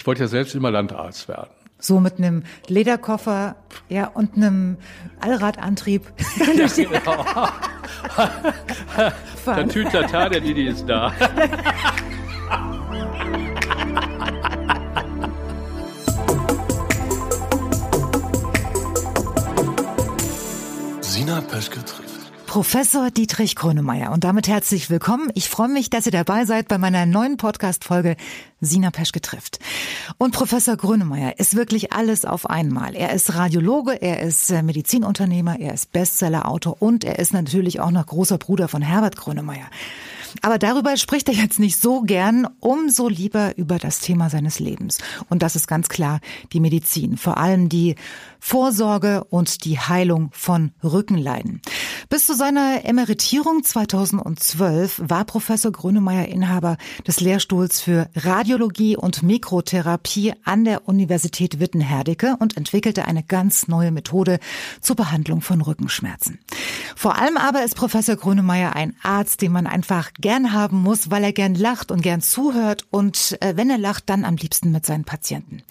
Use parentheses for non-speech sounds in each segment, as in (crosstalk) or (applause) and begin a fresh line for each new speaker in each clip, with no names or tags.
Ich wollte ja selbst immer Landarzt werden.
So mit einem Lederkoffer, ja, und einem Allradantrieb. (laughs)
Ja, (laughs) genau. der Tütata, der Didi ist da.
Sina Peschke trifft.
Professor Dietrich Kronemeyer und damit herzlich willkommen. Ich freue mich, dass ihr dabei seid bei meiner neuen Podcast-Folge Sina Peschke trifft. Und Professor Grönemeyer ist wirklich alles auf einmal. Er ist Radiologe, er ist äh, Medizinunternehmer, er ist Bestsellerautor und er ist natürlich auch noch großer Bruder von Herbert Grönemeyer. Aber darüber spricht er jetzt nicht so gern, umso lieber über das Thema seines Lebens. Und das ist ganz klar die Medizin, vor allem die Vorsorge und die Heilung von Rückenleiden. Bis zu seiner Emeritierung 2012 war Professor Grönemeyer Inhaber des Lehrstuhls für Radiologie und Mikrotherapie an der Universität Witten-Herdecke und entwickelte eine ganz neue Methode zur Behandlung von Rückenschmerzen. Vor allem aber ist Professor Grönemeyer ein Arzt, den man einfach gern haben muss, weil er gern lacht und gern zuhört und äh, wenn er lacht, dann am liebsten mit seinen Patienten.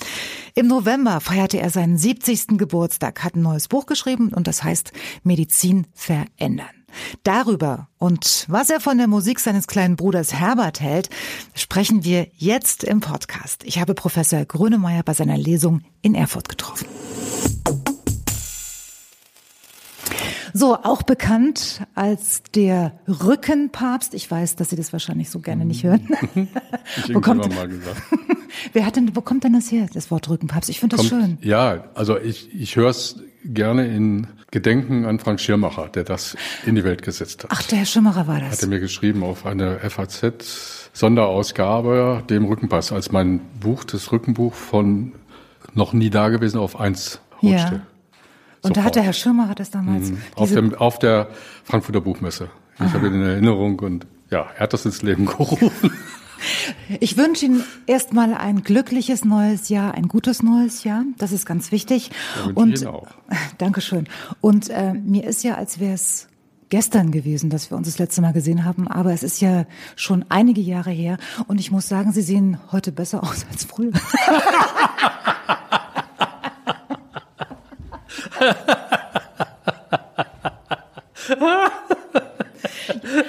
Im November feierte er seinen 70. Geburtstag, hat ein neues Buch geschrieben und das heißt Medizin verändern. Darüber und was er von der Musik seines kleinen Bruders Herbert hält, sprechen wir jetzt im Podcast. Ich habe Professor Grönemeyer bei seiner Lesung in Erfurt getroffen. So, auch bekannt als der Rückenpapst. Ich weiß, dass Sie das wahrscheinlich so gerne nicht hören. (laughs)
Ich wo kommt, mal gesagt. (laughs)
Wer hat denn, wo kommt denn das her, das Wort Rückenpapst? Ich finde das kommt, schön.
Ja, also ich, ich höre es gerne in Gedenken an Frank Schirmacher, der das in die Welt gesetzt hat.
Ach, der Herr Schirmacher war das.
Hat er mir geschrieben auf eine FAZ Sonderausgabe, dem Rückenpass, als mein Buch, das Rückenbuch von noch nie dagewesen auf eins rutschte.
Ja. Und da hat der Herr Schirmer hat das damals.
Mhm. Auf, dem, auf der Frankfurter Buchmesse. Ich Aha. habe ihn in Erinnerung und ja, er hat das ins Leben gerufen. (laughs)
Ich wünsche Ihnen erstmal ein glückliches neues Jahr, ein gutes neues Jahr. Das ist ganz wichtig.
Ja, und Ihnen auch. (laughs)
Dankeschön. Und äh, mir ist ja, als wäre es gestern gewesen, dass wir uns das letzte Mal gesehen haben, aber es ist ja schon einige Jahre her und ich muss sagen, Sie sehen heute besser aus als früher. (laughs)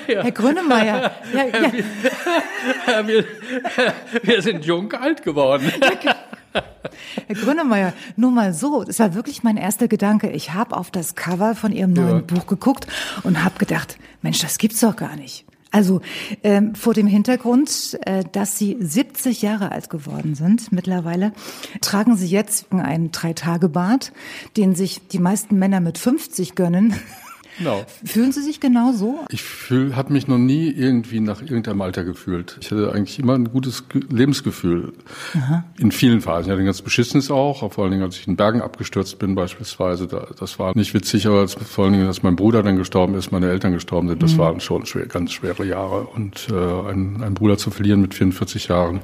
Herr Grönemeyer. Ja, ja.
Wir, wir, sind jung alt geworden.
Herr Grönemeyer, nur mal so, das war wirklich mein erster Gedanke. Ich habe auf das Cover von Ihrem neuen ja. Buch geguckt und habe gedacht, Mensch, das gibt's doch gar nicht. Also ähm, vor dem Hintergrund, äh, dass Sie 70 Jahre alt geworden sind mittlerweile, tragen Sie jetzt einen Drei-Tage-Bart, den sich die meisten Männer mit 50 gönnen. (laughs)
Genau.
Fühlen Sie sich genau so?
Ich habe mich noch nie irgendwie nach irgendeinem Alter gefühlt. Ich hatte eigentlich immer ein gutes Lebensgefühl. Aha. In vielen Phasen. Ich hatte ein ganz beschissenes auch, vor allen Dingen, als ich in Bergen abgestürzt bin beispielsweise. das war nicht witzig, aber vor allen Dingen, als mein Bruder dann gestorben ist, meine Eltern gestorben sind, das mhm. waren schon schwer, ganz schwere Jahre. Und äh, einen, einen Bruder zu verlieren mit 44 Jahren,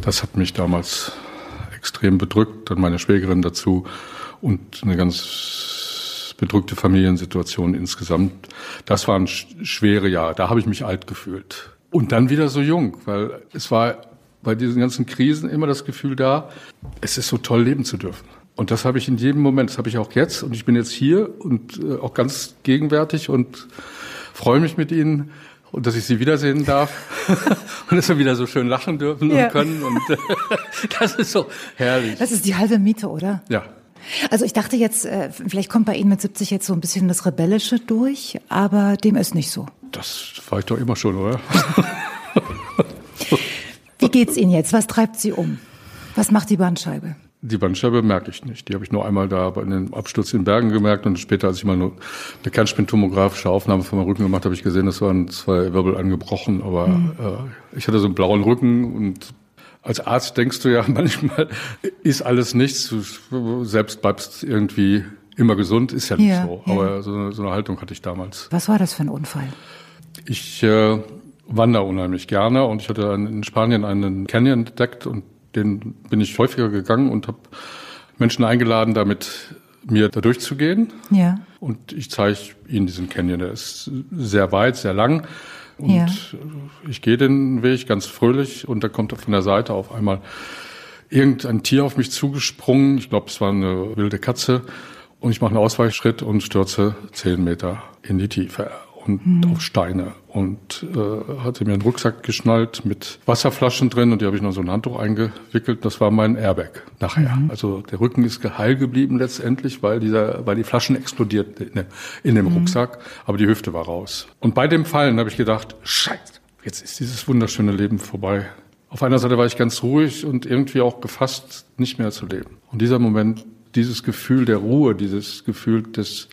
das hat mich damals extrem bedrückt. Dann meine Schwägerin dazu und eine ganz bedrückte Familiensituation insgesamt. Das waren schwere Jahre. Da habe ich mich alt gefühlt. Und dann wieder so jung, weil es war bei diesen ganzen Krisen immer das Gefühl da, es ist so toll, leben zu dürfen. Und das habe ich in jedem Moment, das habe ich auch jetzt. Und ich bin jetzt hier und äh, auch ganz gegenwärtig und freue mich mit Ihnen und dass ich Sie wiedersehen darf (laughs) und dass wir wieder so schön lachen dürfen ja. und können. Und (laughs) das ist so herrlich.
Das ist die halbe Miete, oder?
Ja,
also ich dachte jetzt, äh, vielleicht kommt bei Ihnen mit 70 jetzt so ein bisschen das Rebellische durch, aber dem ist nicht so.
Das war ich doch immer schon, oder?
Wie geht's Ihnen jetzt? Was treibt Sie um? Was macht die Bandscheibe?
Die Bandscheibe merke ich nicht. Die habe ich nur einmal da bei einem Absturz in Bergen gemerkt und später, als ich mal eine kernspintomografische Aufnahme von meinem Rücken gemacht habe, habe ich gesehen, das waren zwei Wirbel angebrochen. Aber mhm. äh, ich hatte so einen blauen Rücken und als Arzt denkst du ja (laughs) manchmal, ist alles nichts, du selbst bleibst irgendwie immer gesund, ist ja nicht ja, so. Ja. Aber so, so, eine Haltung hatte ich damals.
Was war das für ein Unfall?
Ich äh, wandere unheimlich gerne und ich hatte in Spanien einen Canyon entdeckt und den bin ich häufiger gegangen und habe Menschen eingeladen, damit mir da durchzugehen.
Ja.
Und ich zeige ihnen diesen Canyon. Der ist sehr weit, sehr lang. Und ja. ich gehe den Weg ganz fröhlich und da kommt von der Seite auf einmal irgendein Tier auf mich zugesprungen. Ich glaube, es war eine wilde Katze. Und ich mache einen Ausweichschritt und stürze zehn Meter in die Tiefe und mhm. auf Steine und äh, hatte mir einen Rucksack geschnallt mit Wasserflaschen drin und die habe ich noch so ein Handtuch eingewickelt. Das war mein Airbag nachher. Mhm. Also der Rücken ist heil geblieben letztendlich, weil dieser, weil die Flaschen explodiert in dem, in dem mhm. Rucksack, aber die Hüfte war raus. Und bei dem Fallen habe ich gedacht, Scheiße, jetzt ist dieses wunderschöne Leben vorbei. Auf einer Seite war ich ganz ruhig und irgendwie auch gefasst, nicht mehr zu leben. Und dieser Moment, dieses Gefühl der Ruhe, dieses Gefühl des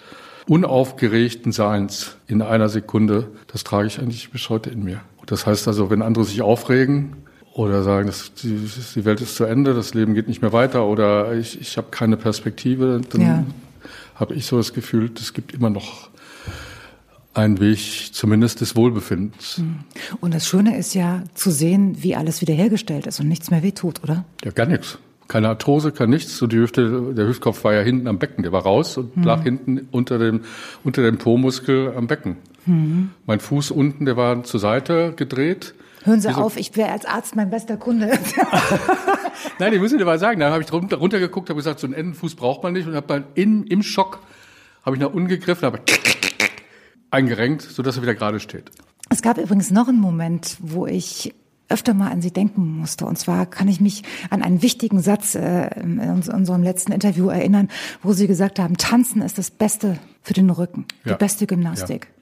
unaufgeregten Seins in einer Sekunde, das trage ich eigentlich bis heute in mir. Das heißt also, wenn andere sich aufregen oder sagen, das, die, die Welt ist zu Ende, das Leben geht nicht mehr weiter oder ich, ich habe keine Perspektive, dann ja. habe ich so das Gefühl, es gibt immer noch einen Weg zumindest des Wohlbefindens. Hm.
Und das Schöne ist ja zu sehen, wie alles wiederhergestellt ist und nichts mehr wehtut, oder?
Ja, gar nichts. Keine Arthrose, kein nichts. So die Hüfte, der Hüftkopf war ja hinten am Becken, der war raus und mhm. lag hinten unter dem, unter dem Po-Muskel am Becken. Mhm. Mein Fuß unten, der war zur Seite gedreht.
Hören Sie auf, ich wäre als Arzt mein bester Kunde. (laughs)
Nein, ich muss Ihnen mal sagen, da habe ich runter, runtergeguckt, habe gesagt, so einen Endenfuß braucht man nicht und habe dann in, im Schock, habe ich nach unten gegriffen, habe eingerenkt, sodass er wieder gerade steht.
Es gab übrigens noch einen Moment, wo ich öfter mal an sie denken musste. Und zwar kann ich mich an einen wichtigen Satz äh, in unserem letzten Interview erinnern, wo sie gesagt haben, Tanzen ist das Beste für den Rücken, ja. die beste Gymnastik. Ja.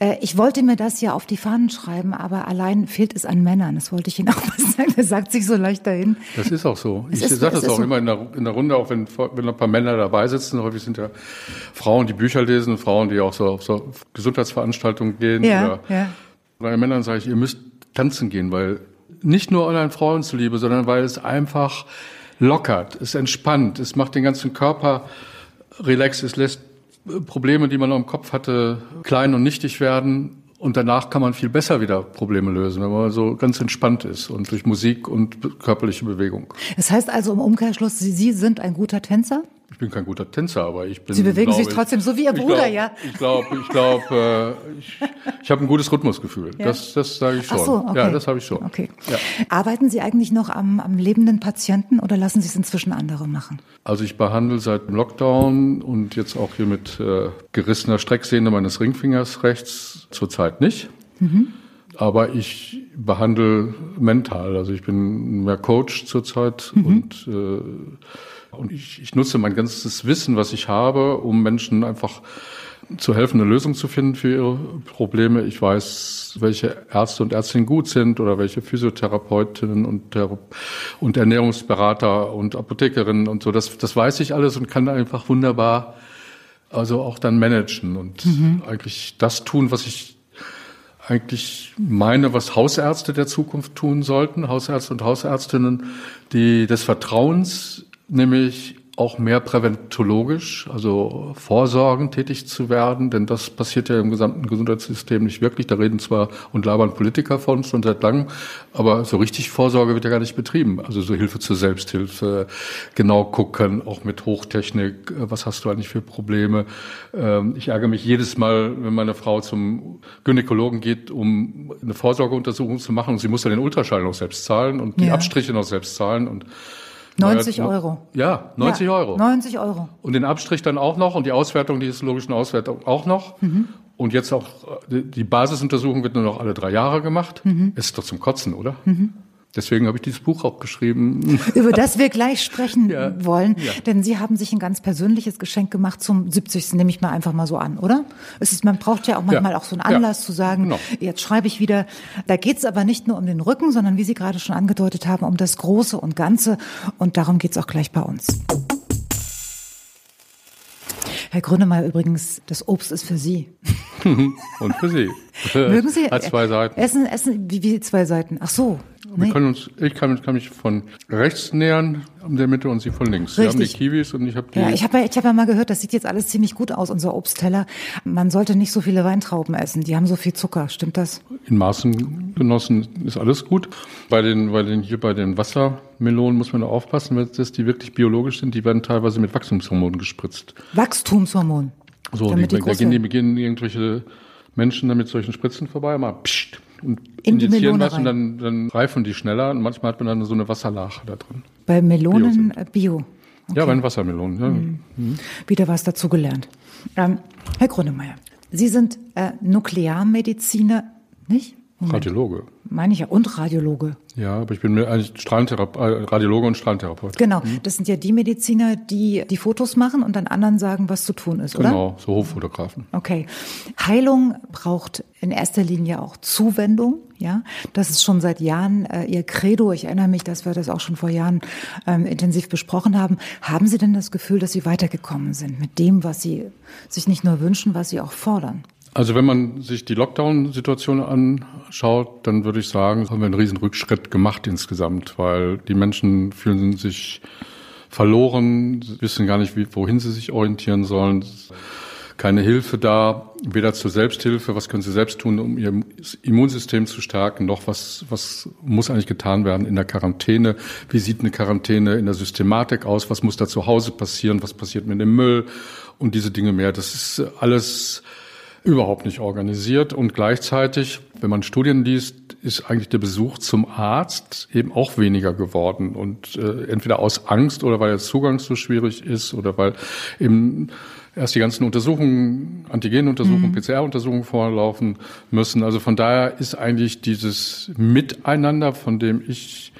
Äh, ich wollte mir das ja auf die Fahnen schreiben, aber allein fehlt es an Männern. Das wollte ich Ihnen auch mal (laughs) sagen. Das sagt sich so leicht dahin.
Das ist auch so. Es ich sage das auch so. immer in der, in der Runde, auch wenn, wenn ein paar Männer dabei sitzen. Häufig sind ja Frauen, die Bücher lesen, Frauen, die auch so auf so Gesundheitsveranstaltungen gehen.
Ja, oder ja.
bei Männern sage ich, ihr müsst tanzen gehen, weil nicht nur euren Frauen zuliebe, sondern weil es einfach lockert, es entspannt, es macht den ganzen Körper relax, es lässt Probleme, die man im Kopf hatte, klein und nichtig werden. Und danach kann man viel besser wieder Probleme lösen, wenn man so ganz entspannt ist und durch Musik und körperliche Bewegung.
Das heißt also im Umkehrschluss, Sie sind ein guter Tänzer?
Ich bin kein guter Tänzer, aber ich bin.
Sie bewegen sich trotzdem so wie Ihr Bruder,
glaub,
ja?
Ich glaube, ich glaube, äh, ich, ich habe ein gutes Rhythmusgefühl. Ja? Das, das sage ich schon. Ach so, okay. Ja, das habe ich schon.
Okay. Ja. Arbeiten Sie eigentlich noch am, am lebenden Patienten oder lassen Sie es inzwischen andere machen?
Also ich behandle seit dem Lockdown und jetzt auch hier mit äh, gerissener Strecksehne meines Ringfingers rechts zurzeit nicht. Mhm. Aber ich behandle mental. Also ich bin mehr Coach zurzeit mhm. und äh, und ich, ich nutze mein ganzes Wissen, was ich habe, um Menschen einfach zu helfen, eine Lösung zu finden für ihre Probleme. Ich weiß, welche Ärzte und Ärztinnen gut sind oder welche Physiotherapeutinnen und, und Ernährungsberater und Apothekerinnen und so. Das, das weiß ich alles und kann einfach wunderbar also auch dann managen und mhm. eigentlich das tun, was ich eigentlich meine, was Hausärzte der Zukunft tun sollten, Hausärzte und Hausärztinnen, die des Vertrauens nämlich auch mehr präventologisch, also vorsorgend tätig zu werden, denn das passiert ja im gesamten Gesundheitssystem nicht wirklich. Da reden zwar und labern Politiker von schon seit langem, aber so richtig Vorsorge wird ja gar nicht betrieben. Also so Hilfe zur Selbsthilfe, genau gucken, auch mit Hochtechnik, was hast du eigentlich für Probleme. Ähm, ich ärgere mich jedes Mal, wenn meine Frau zum Gynäkologen geht, um eine Vorsorgeuntersuchung zu machen. Sie muss ja den Ultraschall noch selbst zahlen und die ja. Abstriche noch selbst zahlen und
90 Euro.
Ja, 90 ja, Euro.
90 Euro.
Und den Abstrich dann auch noch und die Auswertung, die histologischen Auswertung auch noch. Mhm. Und jetzt auch, die Basisuntersuchung wird nur noch alle drei Jahre gemacht. Mhm. Ist doch zum Kotzen, oder? Mhm. Deswegen habe ich dieses Buch auch geschrieben.
Über das wir gleich sprechen (laughs) ja, wollen. Ja. Denn Sie haben sich ein ganz persönliches Geschenk gemacht zum 70. nehme ich mal einfach mal so an, oder? Es ist, man braucht ja auch manchmal ja. auch so einen Anlass zu sagen, genau. jetzt schreibe ich wieder. Da geht es aber nicht nur um den Rücken, sondern wie Sie gerade schon angedeutet haben, um das Große und Ganze. Und darum geht es auch gleich bei uns. Herr Grünemeyer übrigens, das Obst ist für Sie. (laughs)
und für Sie.
Mögen Sie?
Hat zwei Seiten.
Essen, essen, wie, wie zwei Seiten? Ach so.
Wir nee. können uns, ich kann, kann, mich von rechts nähern, in der Mitte und Sie von links. Richtig. Sie haben die Kiwis und ich habe die.
Ja, ich habe ja, ich hab ja mal gehört, das sieht jetzt alles ziemlich gut aus, unser Obstteller. Man sollte nicht so viele Weintrauben essen, die haben so viel Zucker, stimmt das?
In Maßen genossen ist alles gut. Bei den, bei den, hier bei den Wassermelonen muss man aufpassen, weil das die wirklich biologisch sind, die werden teilweise mit Wachstumshormonen gespritzt.
Wachstumshormon?
So, die, die da gehen, die beginnen irgendwelche Menschen damit solchen Spritzen vorbei, mal pssst, und
in die Melone
was rein. und dann, dann reifen die schneller und manchmal hat man dann so eine Wasserlache da drin.
Bei Melonen Bio. Bio.
Okay. Ja, bei den Wassermelonen. Ja.
Mhm. Wieder was dazugelernt. Ähm, Herr Grönemeyer, Sie sind äh, Nuklearmediziner, nicht?
Radiologe.
Meine ich ja. Und Radiologe.
Ja, aber ich bin eigentlich Strahlentherape äh, Radiologe und Strahlentherapeut.
Genau. Hm? Das sind ja die Mediziner, die die Fotos machen und dann anderen sagen, was zu tun ist,
oder? Genau, so Hochfotografen.
Okay. Heilung braucht in erster Linie auch Zuwendung. Ja, das ist schon seit Jahren äh, Ihr Credo. Ich erinnere mich, dass wir das auch schon vor Jahren ähm, intensiv besprochen haben. Haben Sie denn das Gefühl, dass Sie weitergekommen sind mit dem, was Sie sich nicht nur wünschen, was Sie auch fordern?
Also wenn man sich die Lockdown-Situation anschaut, dann würde ich sagen, haben wir einen riesen Rückschritt gemacht insgesamt, weil die Menschen fühlen sich verloren, wissen gar nicht, wohin sie sich orientieren sollen. Keine Hilfe da, weder zur Selbsthilfe, was können sie selbst tun, um ihr Immunsystem zu stärken, noch was, was muss eigentlich getan werden in der Quarantäne. Wie sieht eine Quarantäne in der Systematik aus? Was muss da zu Hause passieren? Was passiert mit dem Müll? Und diese Dinge mehr. Das ist alles überhaupt nicht organisiert. Und gleichzeitig, wenn man Studien liest, ist eigentlich der Besuch zum Arzt eben auch weniger geworden. Und äh, entweder aus Angst oder weil der Zugang so schwierig ist oder weil eben erst die ganzen Untersuchungen, Antigenuntersuchungen, mhm. PCR-Untersuchungen vorlaufen müssen. Also von daher ist eigentlich dieses Miteinander, von dem ich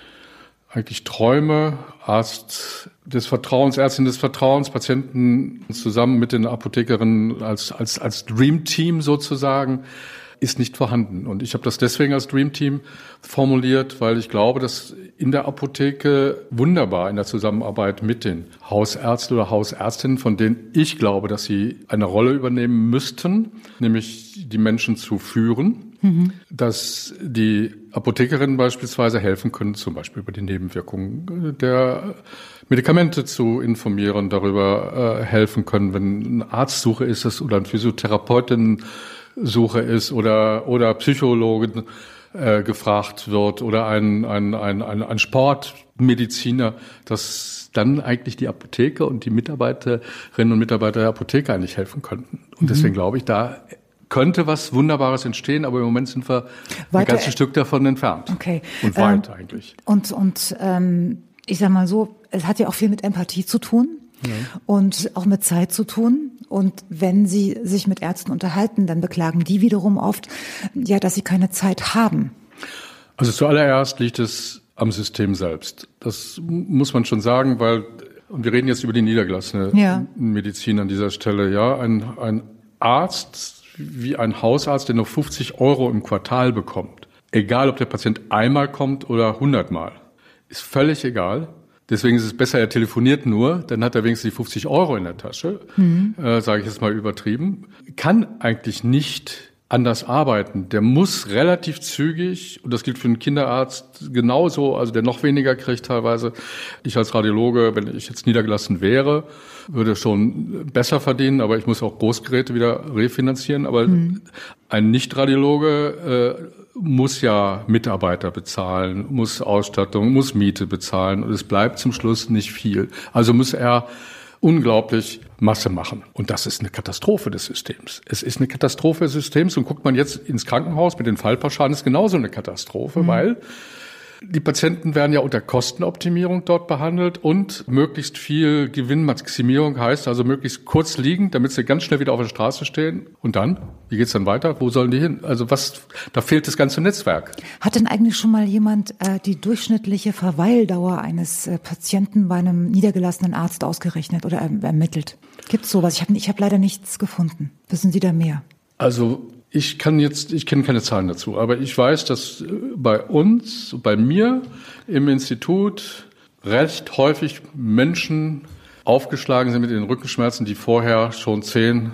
eigentlich träume, Arzt des Vertrauens, Ärztin des Vertrauens, Patienten zusammen mit den Apothekerinnen als, als, als Dream Team sozusagen, ist nicht vorhanden. Und ich habe das deswegen als Dream Team formuliert, weil ich glaube, dass in der Apotheke wunderbar in der Zusammenarbeit mit den Hausärzten oder Hausärztinnen, von denen ich glaube, dass sie eine Rolle übernehmen müssten, nämlich die Menschen zu führen, mhm. dass die Apothekerinnen beispielsweise helfen können, zum Beispiel über die Nebenwirkungen der Medikamente zu informieren, darüber äh, helfen können, wenn eine Arztsuche ist es oder ein Physiotherapeutin Suche ist oder, oder Psychologen äh, gefragt wird oder ein, ein, ein, ein, ein Sportmediziner, dass dann eigentlich die Apotheke und die Mitarbeiterinnen und Mitarbeiter der Apotheke eigentlich helfen könnten. Und mhm. deswegen glaube ich, da könnte was Wunderbares entstehen, aber im Moment sind wir Weiter, ein ganzes Stück davon entfernt.
Okay.
Und weit ähm, eigentlich.
Und, und ähm, ich sag mal so, es hat ja auch viel mit Empathie zu tun ja. und auch mit Zeit zu tun. Und wenn Sie sich mit Ärzten unterhalten, dann beklagen die wiederum oft, ja, dass sie keine Zeit haben.
Also zuallererst liegt es am System selbst. Das muss man schon sagen, weil, und wir reden jetzt über die niedergelassene ja. Medizin an dieser Stelle, ja, ein, ein Arzt wie ein Hausarzt, der nur 50 Euro im Quartal bekommt, egal ob der Patient einmal kommt oder hundertmal, ist völlig egal. Deswegen ist es besser, er telefoniert nur, dann hat er wenigstens die 50 Euro in der Tasche, mhm. äh, sage ich jetzt mal übertrieben. Kann eigentlich nicht anders arbeiten. Der muss relativ zügig, und das gilt für einen Kinderarzt genauso, also der noch weniger kriegt teilweise. Ich als Radiologe, wenn ich jetzt niedergelassen wäre, würde schon besser verdienen, aber ich muss auch Großgeräte wieder refinanzieren. Aber mhm. ein Nicht-Radiologe äh, muss ja Mitarbeiter bezahlen, muss Ausstattung, muss Miete bezahlen und es bleibt zum Schluss nicht viel. Also muss er unglaublich Masse machen. Und das ist eine Katastrophe des Systems. Es ist eine Katastrophe des Systems. Und guckt man jetzt ins Krankenhaus mit den Fallpauschalen, ist genauso eine Katastrophe, mhm. weil die Patienten werden ja unter Kostenoptimierung dort behandelt und möglichst viel Gewinnmaximierung heißt also möglichst kurz liegen, damit sie ganz schnell wieder auf der Straße stehen. Und dann? Wie geht's dann weiter? Wo sollen die hin? Also was, da fehlt das ganze Netzwerk.
Hat denn eigentlich schon mal jemand äh, die durchschnittliche Verweildauer eines äh, Patienten bei einem niedergelassenen Arzt ausgerechnet oder äh, ermittelt? Gibt's sowas? Ich habe ich hab leider nichts gefunden. Wissen Sie da mehr?
Also ich kann jetzt, ich kenne keine Zahlen dazu, aber ich weiß, dass äh, bei uns, bei mir im Institut recht häufig Menschen aufgeschlagen sind mit den Rückenschmerzen, die vorher schon 10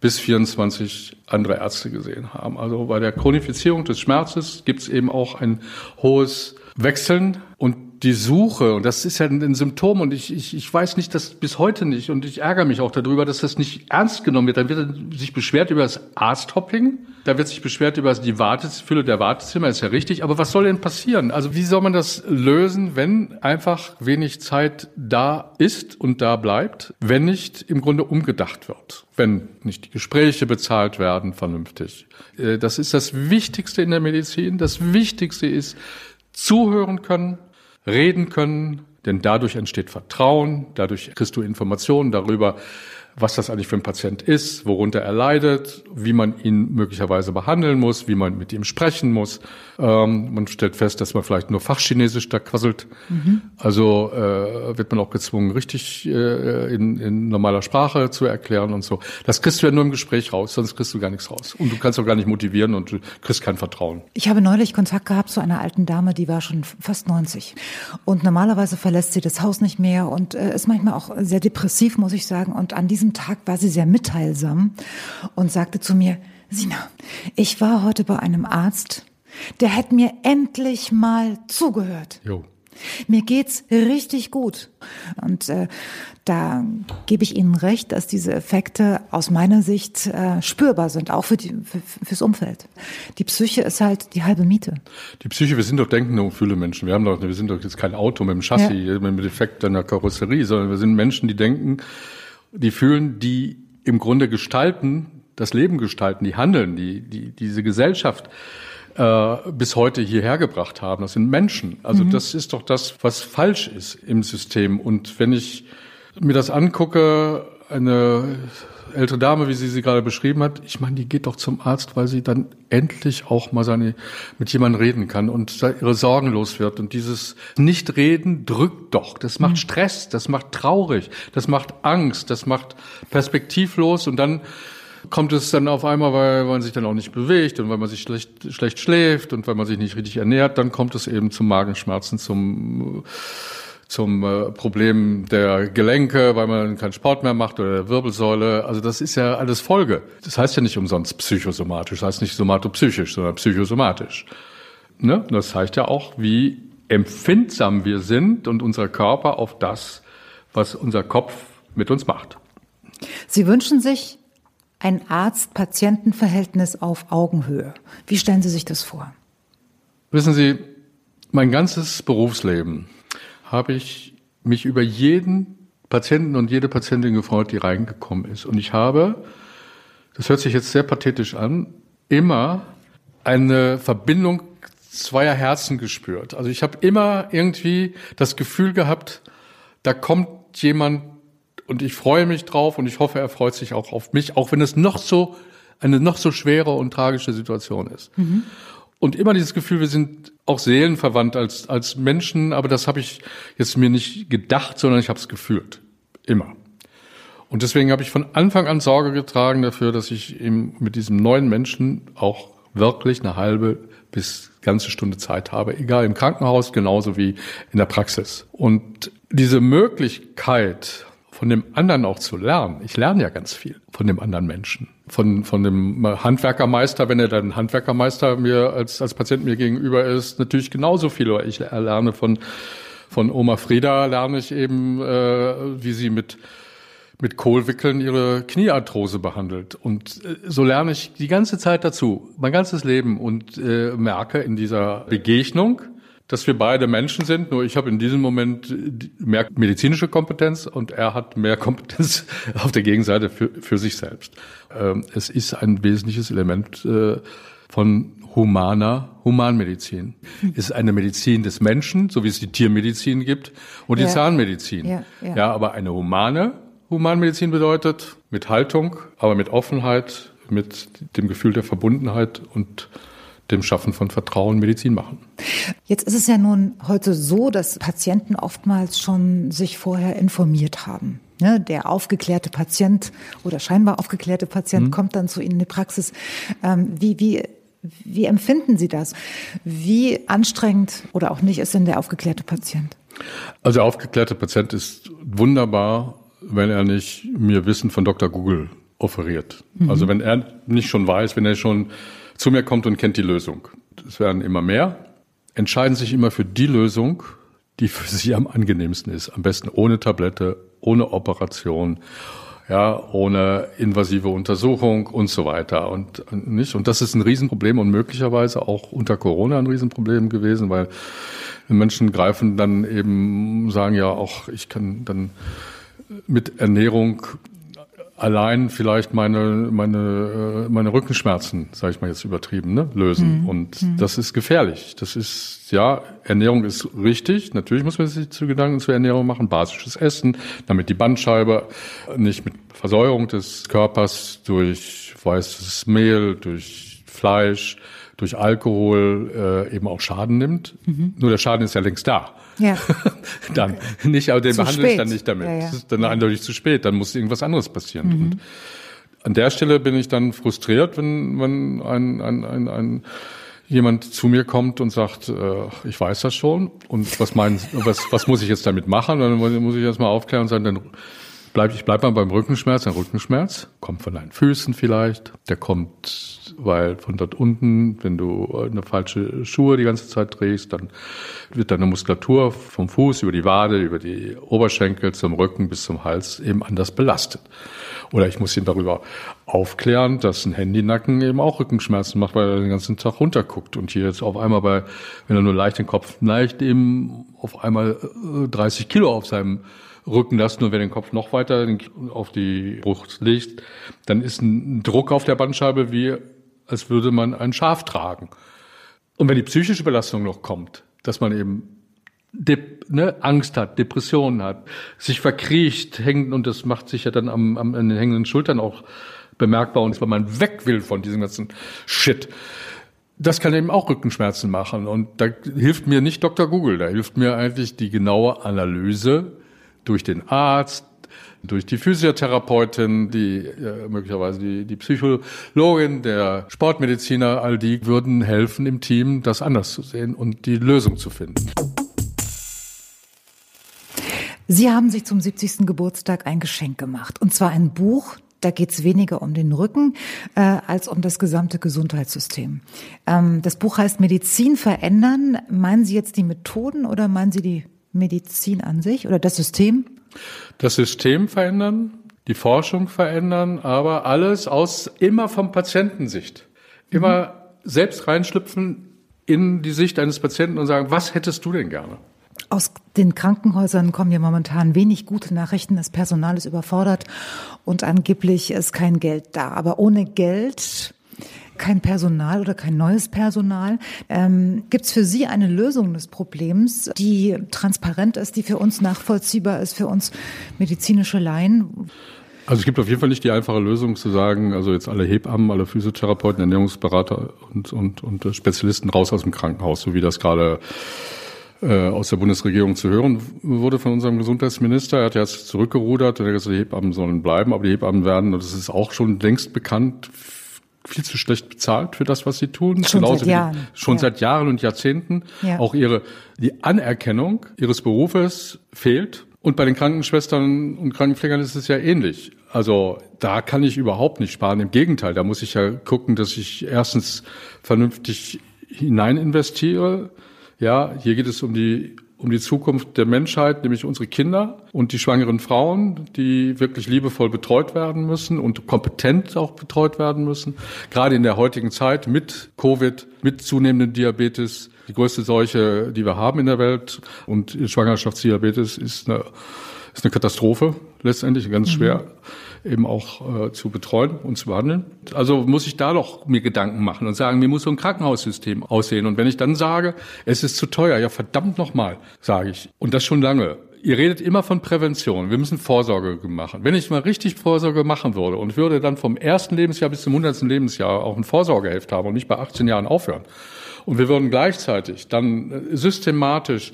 bis 24 andere Ärzte gesehen haben. Also bei der Chronifizierung des Schmerzes gibt es eben auch ein hohes Wechseln und die Suche, und das ist ja ein Symptom, und ich, ich, ich weiß nicht, das bis heute nicht, und ich ärgere mich auch darüber, dass das nicht ernst genommen wird. Dann wird sich beschwert über das Arzthopping, da wird sich beschwert über die Wartefülle der Wartezimmer, ist ja richtig, aber was soll denn passieren? Also wie soll man das lösen, wenn einfach wenig Zeit da ist und da bleibt, wenn nicht im Grunde umgedacht wird, wenn nicht die Gespräche bezahlt werden vernünftig. Äh, das ist das Wichtigste in der Medizin. Das Wichtigste ist, zuhören können, reden können, Denn dadurch entsteht Vertrauen, dadurch kriegst du Informationen darüber, was das eigentlich für ein Patient ist, worunter er leidet, wie man ihn möglicherweise behandeln muss, wie man mit ihm sprechen muss. Ähm, man stellt fest, dass man vielleicht nur Fachchinesisch da quasselt. Mhm. Also äh, wird man auch gezwungen, richtig äh, in, in normaler Sprache zu erklären und so. Das kriegst du ja nur im Gespräch raus, sonst kriegst du gar nichts raus. Und du kannst auch gar nicht motivieren und du kriegst kein Vertrauen.
Ich habe neulich Kontakt gehabt zu einer alten Dame, die war schon fast 90. Und normalerweise verlässt sie das Haus nicht mehr und äh, ist manchmal auch sehr depressiv, muss ich sagen. Und an diesem diesem Tag war sie sehr mitteilsam und sagte zu mir, Sina, ich war heute bei einem Arzt, der hätte mir endlich mal zugehört. Jo. Mir geht's richtig gut. Und äh, da gebe ich Ihnen recht, dass diese Effekte aus meiner Sicht äh, spürbar sind, auch für die, für, fürs Umfeld. Die Psyche ist halt die halbe Miete.
Die Psyche, wir sind doch denkende und fühle Menschen. Wir haben doch, wir sind doch jetzt kein Auto mit dem Chassis, ja. mit dem Defekt einer Karosserie, sondern wir sind Menschen, die denken, die fühlen, die im Grunde gestalten, das Leben gestalten, die handeln, die, die diese Gesellschaft äh, bis heute hierher gebracht haben. Das sind Menschen. Also mhm. das ist doch das, was falsch ist im System. Und wenn ich mir das angucke, eine ältere Dame, wie sie sie gerade beschrieben hat, ich meine, die geht doch zum Arzt, weil sie dann endlich auch mal seine, mit jemandem reden kann und ihre Sorgen los wird. Und dieses Nichtreden drückt doch. Das macht mhm. Stress, das macht traurig, das macht Angst, das macht perspektivlos und dann kommt es dann auf einmal, weil man sich dann auch nicht bewegt und weil man sich schlecht, schlecht schläft und weil man sich nicht richtig ernährt, dann kommt es eben zum Magenschmerzen, zum zum äh, Problem der Gelenke, weil man keinen Sport mehr macht oder der Wirbelsäule. Also das ist ja alles Folge. Das heißt ja nicht umsonst psychosomatisch, das heißt nicht somatopsychisch, sondern psychosomatisch. Ne? Das zeigt ja auch, wie empfindsam wir sind und unser Körper auf das, was unser Kopf mit uns macht.
Sie wünschen sich ein Arzt-Patienten-Verhältnis auf Augenhöhe. Wie stellen Sie sich das vor?
Wissen Sie, mein ganzes Berufsleben habe ich mich über jeden Patienten und jede Patientin gefreut, die reingekommen ist. Und ich habe, das hört sich jetzt sehr pathetisch an, immer eine Verbindung zweier Herzen gespürt. Also ich habe immer irgendwie das Gefühl gehabt, da kommt jemand und ich freue mich drauf und ich hoffe, er freut sich auch auf mich, auch wenn es noch so eine noch so schwere und tragische Situation ist. Mhm. Und immer dieses Gefühl, wir sind auch seelenverwandt als, als Menschen, aber das habe ich jetzt mir nicht gedacht, sondern ich habe es gefühlt. Immer. Und deswegen habe ich von Anfang an Sorge getragen dafür, dass ich eben mit diesem neuen Menschen auch wirklich eine halbe bis ganze Stunde Zeit habe, egal im Krankenhaus genauso wie in der Praxis. Und diese Möglichkeit, von dem anderen auch zu lernen. Ich lerne ja ganz viel von dem anderen Menschen. Von, von dem Handwerkermeister, wenn er dann Handwerkermeister mir als, als Patient mir gegenüber ist, natürlich genauso viel. Ich lerne von, von Oma Frieda, lerne ich eben, äh, wie sie mit, mit Kohlwickeln ihre Kniearthrose behandelt. Und äh, so lerne ich die ganze Zeit dazu, mein ganzes Leben und äh, merke in dieser Begegnung, dass wir beide Menschen sind, nur ich habe in diesem Moment mehr medizinische Kompetenz und er hat mehr (laughs) Kompetenz auf der Gegenseite für, für sich selbst. Ähm, es ist ein wesentliches Element äh, von humaner Humanmedizin. Es ist eine Medizin des Menschen, so wie es die Tiermedizin gibt und die ja. Zahnmedizin. Ja, ja. ja, aber eine humane Humanmedizin bedeutet mit Haltung, aber mit Offenheit, mit dem Gefühl der Verbundenheit und dem Schaffen von Vertrauen Medizin machen.
Jetzt ist es ja nun heute so, dass Patienten oftmals schon sich vorher informiert haben. Ne, der aufgeklärte Patient oder scheinbar aufgeklärte Patient mhm. kommt dann zu Ihnen in die Praxis. Ähm, wie, wie, wie empfinden Sie das? Wie anstrengend oder auch nicht ist denn der aufgeklärte Patient?
Also der aufgeklärte Patient ist wunderbar, wenn er nicht mir Wissen von Dr. Google offeriert. Mhm. Also wenn er nicht schon weiß, wenn er schon zu mir kommt und kennt die Lösung. Es werden immer mehr, entscheiden sich immer für die Lösung, die für sie am angenehmsten ist. Am besten ohne Tablette, ohne Operation, ja, ohne invasive Untersuchung und so weiter und nicht. Und das ist ein Riesenproblem und möglicherweise auch unter Corona ein Riesenproblem gewesen, weil Menschen greifen dann eben, sagen ja auch, ich kann dann mit Ernährung allein vielleicht meine meine äh, meine Rückenschmerzen, sage ich mal jetzt übertrieben, ne, lösen. Mhm. Und mhm. das ist gefährlich. Das ist ja Ernährung ist richtig. Natürlich muss man sich zu Gedanken zur Ernährung machen, basisches Essen, damit die Bandscheibe nicht mit Versäuerung des Körpers durch weißes Mehl, durch Fleisch, durch Alkohol äh, eben auch Schaden nimmt. Mhm. Nur der Schaden ist ja längst da. Ja. (laughs) dann okay. nicht, aber den behandle ich dann nicht damit. Ja, ja. Das ist dann eindeutig zu spät. Dann muss irgendwas anderes passieren. Mhm. Und an der Stelle bin ich dann frustriert, wenn, wenn ein, ein, ein, ein jemand zu mir kommt und sagt, äh, ich weiß das schon und was meinen, was, was muss ich jetzt damit machen? Dann muss ich erstmal aufklären und sagen, dann bleib, ich bleib mal beim Rückenschmerz. Ein Rückenschmerz kommt von deinen Füßen vielleicht, der kommt weil von dort unten, wenn du eine falsche Schuhe die ganze Zeit trägst, dann wird deine Muskulatur vom Fuß über die Wade, über die Oberschenkel zum Rücken bis zum Hals eben anders belastet. Oder ich muss ihn darüber aufklären, dass ein Handynacken eben auch Rückenschmerzen macht, weil er den ganzen Tag runterguckt und hier jetzt auf einmal bei, wenn er nur leicht den Kopf neigt, eben auf einmal 30 äh, Kilo auf seinem Rücken lässt, nur wenn den Kopf noch weiter auf die Brust legt, dann ist ein Druck auf der Bandscheibe wie als würde man ein Schaf tragen. Und wenn die psychische Belastung noch kommt, dass man eben Dep ne, Angst hat, Depressionen hat, sich verkriecht, hängt und das macht sich ja dann am, am, an den hängenden Schultern auch bemerkbar und weil man weg will von diesem ganzen Shit. Das kann eben auch Rückenschmerzen machen und da hilft mir nicht Dr. Google, da hilft mir eigentlich die genaue Analyse durch den Arzt, durch die Physiotherapeutin, die äh, möglicherweise die, die Psychologin, der Sportmediziner, all die würden helfen im Team, das anders zu sehen und die Lösung zu finden.
Sie haben sich zum 70. Geburtstag ein Geschenk gemacht, und zwar ein Buch, da geht es weniger um den Rücken äh, als um das gesamte Gesundheitssystem. Ähm, das Buch heißt Medizin verändern. Meinen Sie jetzt die Methoden oder meinen Sie die Medizin an sich oder das System?
Das System verändern, die Forschung verändern, aber alles aus immer vom Patientensicht. Immer mhm. selbst reinschlüpfen in die Sicht eines Patienten und sagen, was hättest du denn gerne?
Aus den Krankenhäusern kommen ja momentan wenig gute Nachrichten. Das Personal ist überfordert und angeblich ist kein Geld da. Aber ohne Geld kein Personal oder kein neues Personal. Ähm, Gibt es für Sie eine Lösung des Problems, die transparent ist, die für uns nachvollziehbar ist, für uns medizinische Laien?
Also es gibt auf jeden Fall nicht die einfache Lösung zu sagen, also jetzt alle Hebammen, alle Physiotherapeuten, Ernährungsberater und, und, und Spezialisten raus aus dem Krankenhaus, so wie das gerade äh, aus der Bundesregierung zu hören wurde von unserem Gesundheitsminister. Er hat jetzt zurückgerudert er hat gesagt, die Hebammen sollen bleiben, aber die Hebammen werden, und das ist auch schon längst bekannt, viel zu schlecht bezahlt für das, was sie tun.
Schon Genauso seit Jahren.
schon ja. seit Jahren und Jahrzehnten. Ja. Auch ihre, die Anerkennung ihres Berufes fehlt. Und bei den Krankenschwestern und Krankenpflegern ist es ja ähnlich. Also da kann ich überhaupt nicht sparen. Im Gegenteil, da muss ich ja gucken, dass ich erstens vernünftig hinein investiere. Ja, hier geht es um die um die Zukunft der Menschheit, nämlich unsere Kinder und die schwangeren Frauen, die wirklich liebevoll betreut werden müssen und kompetent auch betreut werden müssen. Gerade in der heutigen Zeit mit Covid, mit zunehmendem Diabetes, die größte Seuche, die wir haben in der Welt. Und Schwangerschaftsdiabetes ist eine, ist eine Katastrophe, letztendlich ganz mhm. schwer eben auch äh, zu betreuen und zu behandeln. Also muss ich da doch mir Gedanken machen und sagen, mir muss so ein Krankenhaussystem aussehen. Und wenn ich dann sage, es ist zu teuer, ja verdammt nochmal, sage ich. Und das schon lange. Ihr redet immer von Prävention. Wir müssen Vorsorge machen. Wenn ich mal richtig Vorsorge machen würde und würde dann vom ersten Lebensjahr bis zum hundertsten Lebensjahr auch ein Vorsorgeheft haben und nicht bei 18 Jahren aufhören. Und wir würden gleichzeitig dann äh, systematisch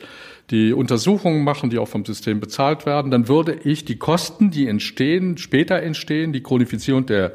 die Untersuchungen machen, die auch vom System bezahlt werden, dann würde ich die Kosten, die entstehen, später entstehen, die Chronifizierung der,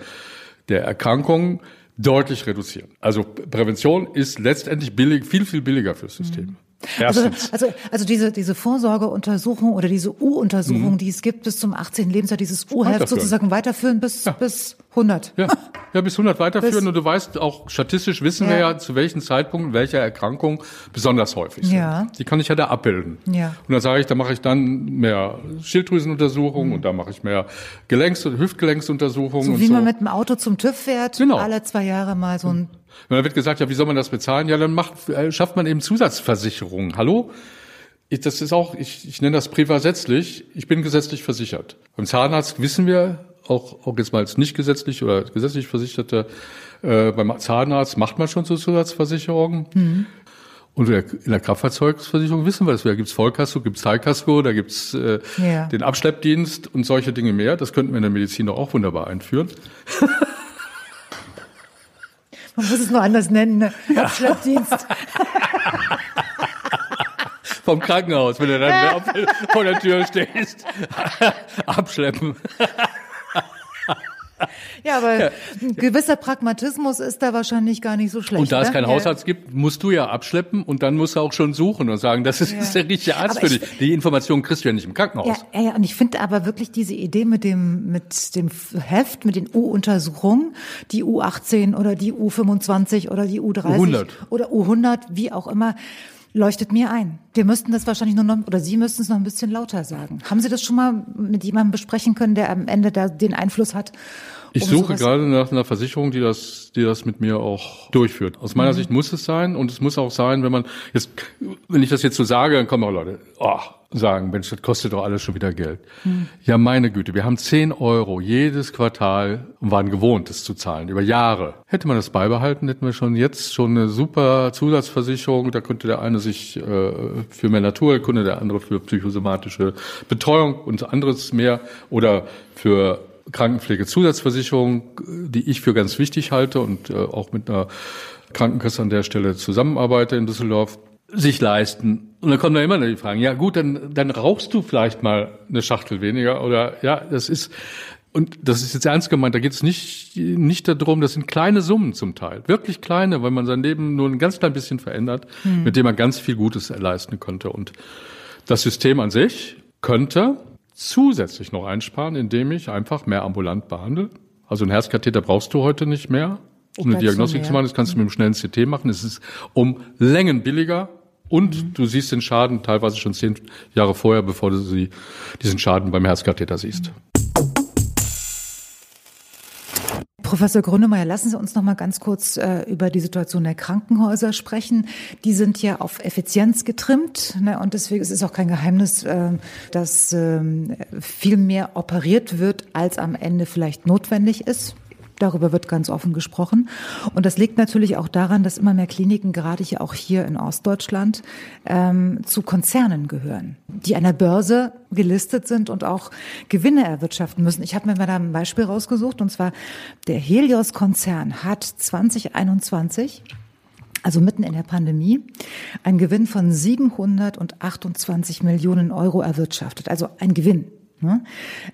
der Erkrankungen deutlich reduzieren. Also Prävention ist letztendlich billig, viel, viel billiger fürs System. Mhm.
Also, also, also diese, diese Vorsorgeuntersuchung oder diese U-Untersuchung, mhm. die es gibt bis zum 18. Lebensjahr, dieses U-Heft sozusagen weiterführen bis, ja. bis 100.
Ja. ja, bis 100 weiterführen bis und du weißt auch, statistisch wissen ja. wir ja, zu welchen Zeitpunkten welche Erkrankungen besonders häufig sind. Ja. Die kann ich ja da abbilden. Ja. Und da sage ich, da mache ich dann mehr Schilddrüsenuntersuchungen mhm. und da mache ich mehr Gelenks- und Hüftgelenksuntersuchungen.
So wie so. man mit dem Auto zum TÜV fährt, genau. alle zwei Jahre mal so ein
und dann wird gesagt, ja, wie soll man das bezahlen? Ja, dann macht, äh, schafft man eben Zusatzversicherungen. Hallo? Ich, das ist auch, ich, ich nenne das privasetzlich. Ich bin gesetzlich versichert. Beim Zahnarzt wissen wir auch, auch jetzt mal als nicht gesetzlich oder gesetzlich Versicherter äh, beim Zahnarzt macht man schon so Zusatzversicherungen. Mhm. Und in der Kraftfahrzeugversicherung wissen wir das. Da gibt's Vollkasko, gibt's Teilkasko, da gibt's äh, ja. den Abschleppdienst und solche Dinge mehr. Das könnten wir in der Medizin doch auch wunderbar einführen. (laughs)
Man muss es nur anders nennen, ne? Abschleppdienst.
Vom Krankenhaus, wenn du dann (laughs) vor der Tür stehst. (laughs) Abschleppen.
Aber ja. ein gewisser Pragmatismus ist da wahrscheinlich gar nicht so schlecht.
Und da
es
ne? keinen
ja.
Hausarzt gibt, musst du ja abschleppen und dann musst du auch schon suchen und sagen, das ist, ja. ist (laughs) der richtige Arzt aber für dich. Die Information kriegst du ja nicht im Krankenhaus.
Ja, ja, und ich finde aber wirklich diese Idee mit dem, mit dem Heft, mit den U-Untersuchungen, die U18 oder die U25 oder die U30
U100.
oder U100, wie auch immer, leuchtet mir ein. Wir müssten das wahrscheinlich nur noch, oder Sie müssten es noch ein bisschen lauter sagen. Haben Sie das schon mal mit jemandem besprechen können, der am Ende da den Einfluss hat?
Ich um suche gerade nach einer Versicherung, die das, die das mit mir auch durchführt. Aus meiner mhm. Sicht muss es sein und es muss auch sein, wenn man jetzt, wenn ich das jetzt so sage, dann kommen auch Leute, oh, sagen, Mensch, das kostet doch alles schon wieder Geld. Mhm. Ja, meine Güte, wir haben 10 Euro jedes Quartal und waren gewohnt, das zu zahlen, über Jahre. Hätte man das beibehalten, hätten wir schon jetzt schon eine super Zusatzversicherung. Da könnte der eine sich äh, für mehr Naturkunde, der andere für psychosomatische Betreuung und anderes mehr oder für Krankenpflegezusatzversicherung, die ich für ganz wichtig halte und äh, auch mit einer Krankenkasse an der Stelle zusammenarbeite in Düsseldorf, sich leisten. Und dann kommen da immer die Fragen, ja gut, dann, dann rauchst du vielleicht mal eine Schachtel weniger oder ja, das ist, und das ist jetzt ernst gemeint, da geht es nicht, nicht darum, das sind kleine Summen zum Teil, wirklich kleine, weil man sein Leben nur ein ganz klein bisschen verändert, hm. mit dem man ganz viel Gutes leisten könnte. Und das System an sich könnte zusätzlich noch einsparen, indem ich einfach mehr ambulant behandle. Also ein Herzkatheter brauchst du heute nicht mehr, um eine Diagnostik zu machen. Das kannst du mit einem schnellen CT machen. Es ist um Längen billiger und mhm. du siehst den Schaden teilweise schon zehn Jahre vorher, bevor du sie, diesen Schaden beim Herzkatheter siehst.
Professor Grünemeyer, lassen Sie uns noch mal ganz kurz äh, über die Situation der Krankenhäuser sprechen. Die sind ja auf Effizienz getrimmt ne, und deswegen ist es auch kein Geheimnis, äh, dass äh, viel mehr operiert wird, als am Ende vielleicht notwendig ist. Darüber wird ganz offen gesprochen. Und das liegt natürlich auch daran, dass immer mehr Kliniken, gerade hier auch hier in Ostdeutschland, ähm, zu Konzernen gehören, die an der Börse gelistet sind und auch Gewinne erwirtschaften müssen. Ich habe mir mal da ein Beispiel rausgesucht, und zwar der Helios-Konzern hat 2021 also mitten in der Pandemie, einen Gewinn von 728 Millionen Euro erwirtschaftet. Also ein Gewinn. Ne?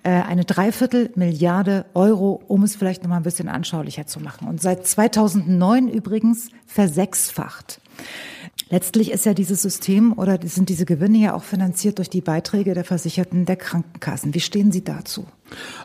Äh, eine Dreiviertel Milliarde Euro, um es vielleicht noch mal ein bisschen anschaulicher zu machen. Und seit 2009 übrigens versechsfacht. Letztlich ist ja dieses System oder sind diese Gewinne ja auch finanziert durch die Beiträge der Versicherten der Krankenkassen. Wie stehen Sie dazu?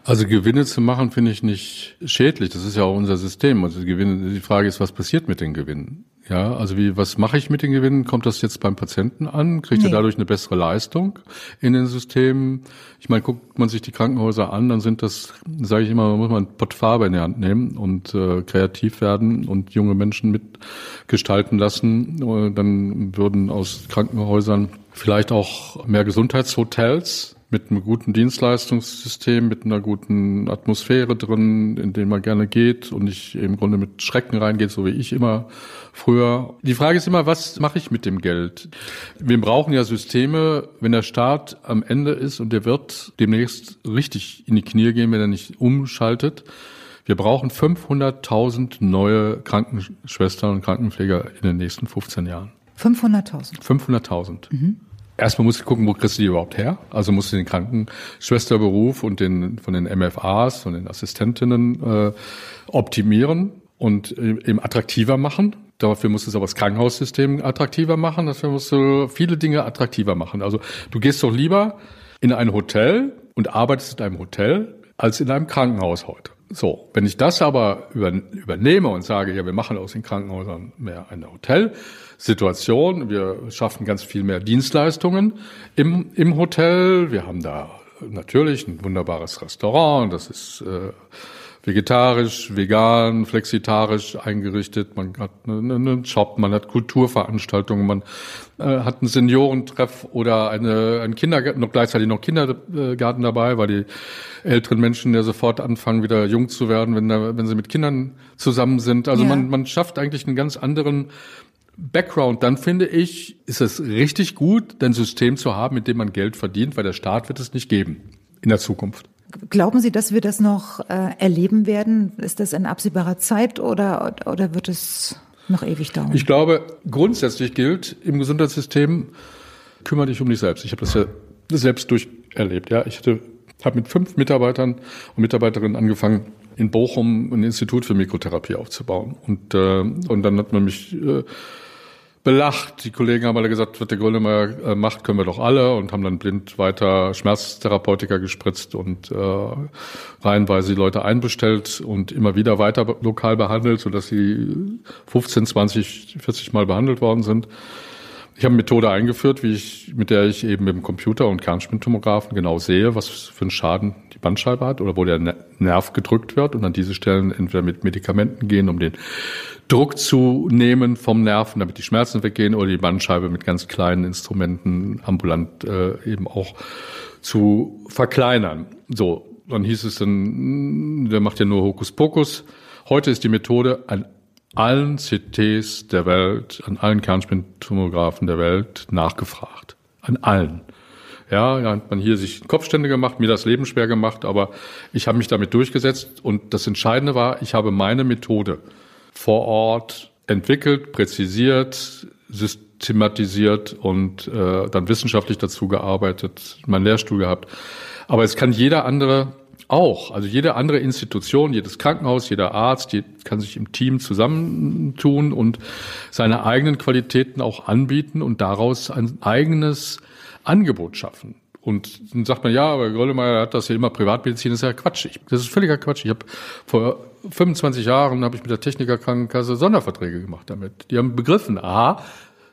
Also Gewinne zu machen finde ich nicht schädlich. Das ist ja auch unser System. Also die Gewinne, die Frage ist, was passiert mit den Gewinnen? Ja, also wie, was mache ich mit den Gewinnen? Kommt das jetzt beim Patienten an? Kriegt nee. er dadurch eine bessere Leistung in den Systemen? Ich meine, guckt man sich die Krankenhäuser an, dann sind das, sage ich immer, man muss man ein Pott Farbe in die Hand nehmen und äh, kreativ werden und junge Menschen mitgestalten lassen. Äh, dann würden aus Krankenhäusern vielleicht auch mehr Gesundheitshotels mit einem guten Dienstleistungssystem, mit einer guten Atmosphäre drin, in den man gerne geht und nicht im Grunde mit Schrecken reingeht, so wie ich immer früher. Die Frage ist immer, was mache ich mit dem Geld? Wir brauchen ja Systeme, wenn der Staat am Ende ist und der wird demnächst richtig in die Knie gehen, wenn er nicht umschaltet. Wir brauchen 500.000 neue Krankenschwestern und Krankenpfleger in den nächsten 15 Jahren.
500.000?
500.000. Mhm. Erstmal muss ich gucken, wo kriegst du die überhaupt her? Also musst du den Krankenschwesterberuf und den von den MFAs, von den Assistentinnen äh, optimieren und äh, eben attraktiver machen. Dafür musst du aber das Krankenhaussystem attraktiver machen. Dafür musst du viele Dinge attraktiver machen. Also du gehst doch lieber in ein Hotel und arbeitest in einem Hotel als in einem Krankenhaus heute. So, wenn ich das aber übernehme und sage, ja, wir machen aus den Krankenhäusern mehr eine Hotelsituation, wir schaffen ganz viel mehr Dienstleistungen im, im Hotel, wir haben da natürlich ein wunderbares Restaurant, das ist äh, vegetarisch, vegan, flexitarisch eingerichtet. Man hat einen Shop, man hat Kulturveranstaltungen, man äh, hat einen Seniorentreff oder eine, einen Kindergarten, noch gleichzeitig noch Kindergarten dabei, weil die älteren Menschen ja sofort anfangen, wieder jung zu werden, wenn, da, wenn sie mit Kindern zusammen sind. Also ja. man, man schafft eigentlich einen ganz anderen Background, dann finde ich, ist es richtig gut, ein System zu haben, mit dem man Geld verdient, weil der Staat wird es nicht geben in der Zukunft.
Glauben Sie, dass wir das noch äh, erleben werden? Ist das in absehbarer Zeit oder, oder wird es noch ewig dauern?
Ich glaube, grundsätzlich gilt im Gesundheitssystem, kümmere dich um dich selbst. Ich habe das ja selbst durcherlebt. Ja, ich hatte, habe mit fünf Mitarbeitern und Mitarbeiterinnen angefangen, in Bochum ein Institut für Mikrotherapie aufzubauen. Und, äh, und dann hat man mich äh, belacht. Die Kollegen haben alle gesagt, was der Grönemeyer äh, macht, können wir doch alle und haben dann blind weiter Schmerztherapeutika gespritzt und äh, reihenweise die Leute einbestellt und immer wieder weiter lokal behandelt, sodass sie 15, 20, 40 Mal behandelt worden sind. Ich habe eine Methode eingeführt, wie ich, mit der ich eben mit dem Computer und Kernspintomographen genau sehe, was für einen Schaden die Bandscheibe hat oder wo der Nerv gedrückt wird und an diese Stellen entweder mit Medikamenten gehen, um den Druck zu nehmen vom Nerven, damit die Schmerzen weggehen, oder die Bandscheibe mit ganz kleinen Instrumenten ambulant äh, eben auch zu verkleinern. So, dann hieß es dann, der macht ja nur Hokuspokus. Heute ist die Methode an allen CTs der Welt, an allen Kernspintomographen der Welt nachgefragt. An allen. Ja, da hat man hier sich Kopfstände gemacht, mir das Leben schwer gemacht, aber ich habe mich damit durchgesetzt und das Entscheidende war, ich habe meine Methode vor Ort entwickelt, präzisiert, systematisiert und äh, dann wissenschaftlich dazu gearbeitet, mein Lehrstuhl gehabt. Aber es kann jeder andere auch. Also jede andere Institution, jedes Krankenhaus, jeder Arzt, die kann sich im Team zusammentun und seine eigenen Qualitäten auch anbieten und daraus ein eigenes Angebot schaffen. Und dann sagt man, ja, aber Grönemeyer hat das ja immer Privatmedizin, das ist ja Quatsch. Ich, das ist völliger Quatsch. Ich habe vor 25 Jahren habe ich mit der Technikerkrankenkasse Sonderverträge gemacht damit. Die haben begriffen, aha,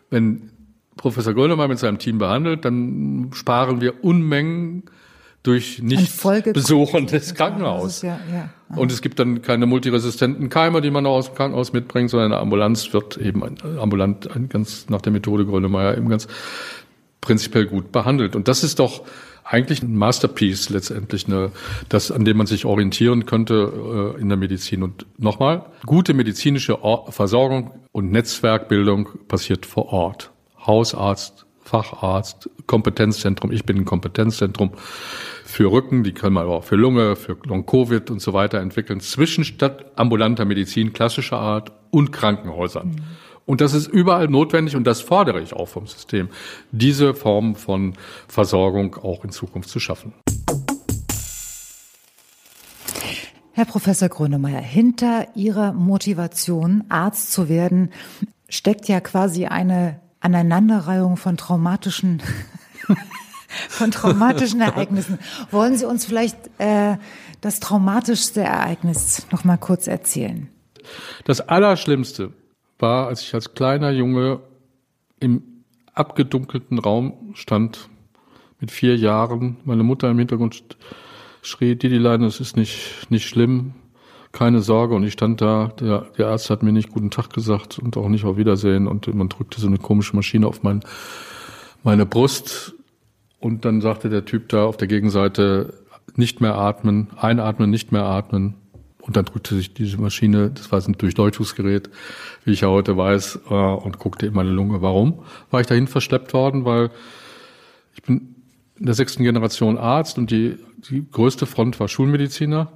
wenn Professor Grönemeyer mit seinem Team behandelt, dann sparen wir Unmengen durch Nicht-Besuchen des Krankenhauses. Ja, ja. Und es gibt dann keine multiresistenten Keime, die man aus dem Krankenhaus mitbringt, sondern eine Ambulanz wird eben ambulant ganz nach der Methode Grönemeyer eben ganz prinzipiell gut behandelt. Und das ist doch eigentlich ein Masterpiece letztendlich, ne, das, an dem man sich orientieren könnte äh, in der Medizin. Und nochmal, gute medizinische Versorgung und Netzwerkbildung passiert vor Ort. Hausarzt, Facharzt, Kompetenzzentrum. Ich bin ein Kompetenzzentrum für Rücken, die können wir aber auch für Lunge, für Long-Covid und so weiter entwickeln, zwischen ambulanter Medizin klassischer Art und Krankenhäusern. Mhm. Und das ist überall notwendig und das fordere ich auch vom System, diese Form von Versorgung auch in Zukunft zu schaffen.
Herr Professor Grönemeyer, hinter Ihrer Motivation, Arzt zu werden, steckt ja quasi eine Aneinanderreihung von traumatischen (laughs) von traumatischen Ereignissen. Wollen Sie uns vielleicht äh, das traumatischste Ereignis noch mal kurz erzählen?
Das Allerschlimmste war, als ich als kleiner Junge im abgedunkelten Raum stand, mit vier Jahren, meine Mutter im Hintergrund schrie, Didilein, es ist nicht, nicht schlimm, keine Sorge. Und ich stand da, der, der Arzt hat mir nicht guten Tag gesagt und auch nicht auf Wiedersehen. Und man drückte so eine komische Maschine auf mein, meine Brust. Und dann sagte der Typ da auf der Gegenseite, nicht mehr atmen, einatmen, nicht mehr atmen. Und dann drückte sich diese Maschine, das war ein Durchleuchtungsgerät, wie ich ja heute weiß, äh, und guckte in meine Lunge. Warum war ich dahin verschleppt worden? Weil ich bin in der sechsten Generation Arzt und die, die größte Front war Schulmediziner,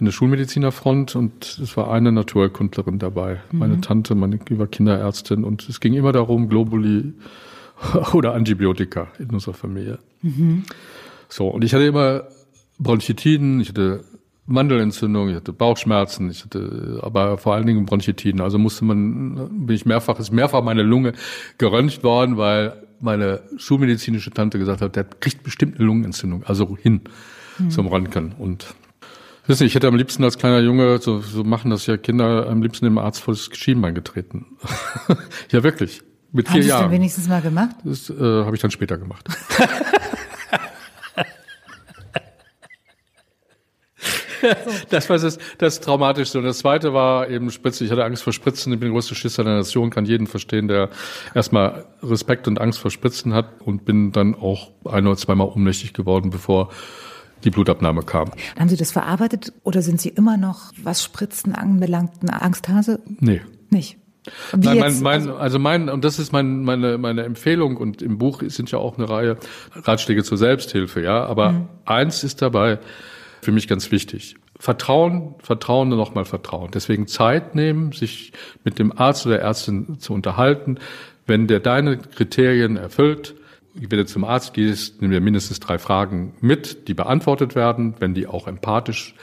eine Schulmedizinerfront und es war eine Naturkundlerin dabei. Mhm. Meine Tante, meine war Kinderärztin und es ging immer darum, Globuli (laughs) oder Antibiotika in unserer Familie. Mhm. So, und ich hatte immer Bronchitiden, ich hatte Mandelentzündung, ich hatte Bauchschmerzen, ich hatte aber vor allen Dingen Bronchitiden. Also musste man, bin ich mehrfach, ist mehrfach meine Lunge geröntgt worden, weil meine schulmedizinische Tante gesagt hat, der kriegt bestimmt eine Lungenentzündung, also hin hm. zum Röntgen. Und wissen Sie, ich hätte am liebsten als kleiner Junge, so, so machen das ja Kinder, am liebsten dem Arzt vor das Schienbein getreten. (laughs) ja, wirklich. Mit vier Haben Jahren. Hast
du wenigstens mal gemacht?
Das äh, habe ich dann später gemacht. (laughs) (laughs) das war das, das Traumatischste. Und das zweite war eben Spritze. Ich hatte Angst vor Spritzen. Ich bin der größte Schisser der Nation, kann jeden verstehen, der erstmal Respekt und Angst vor Spritzen hat und bin dann auch ein oder zweimal ohnmächtig geworden, bevor die Blutabnahme kam.
Haben Sie das verarbeitet oder sind Sie immer noch, was Spritzen anbelangt, ein Angsthase?
Nee.
Nicht?
Wie Nein, mein, mein, also, also mein, und das ist mein, meine, meine Empfehlung und im Buch sind ja auch eine Reihe Ratschläge zur Selbsthilfe, ja. Aber mhm. eins ist dabei für mich ganz wichtig. Vertrauen, Vertrauen und nochmal Vertrauen. Deswegen Zeit nehmen, sich mit dem Arzt oder Ärztin zu unterhalten. Wenn der deine Kriterien erfüllt, wenn du zum Arzt gehst, nimm dir mindestens drei Fragen mit, die beantwortet werden, wenn die auch empathisch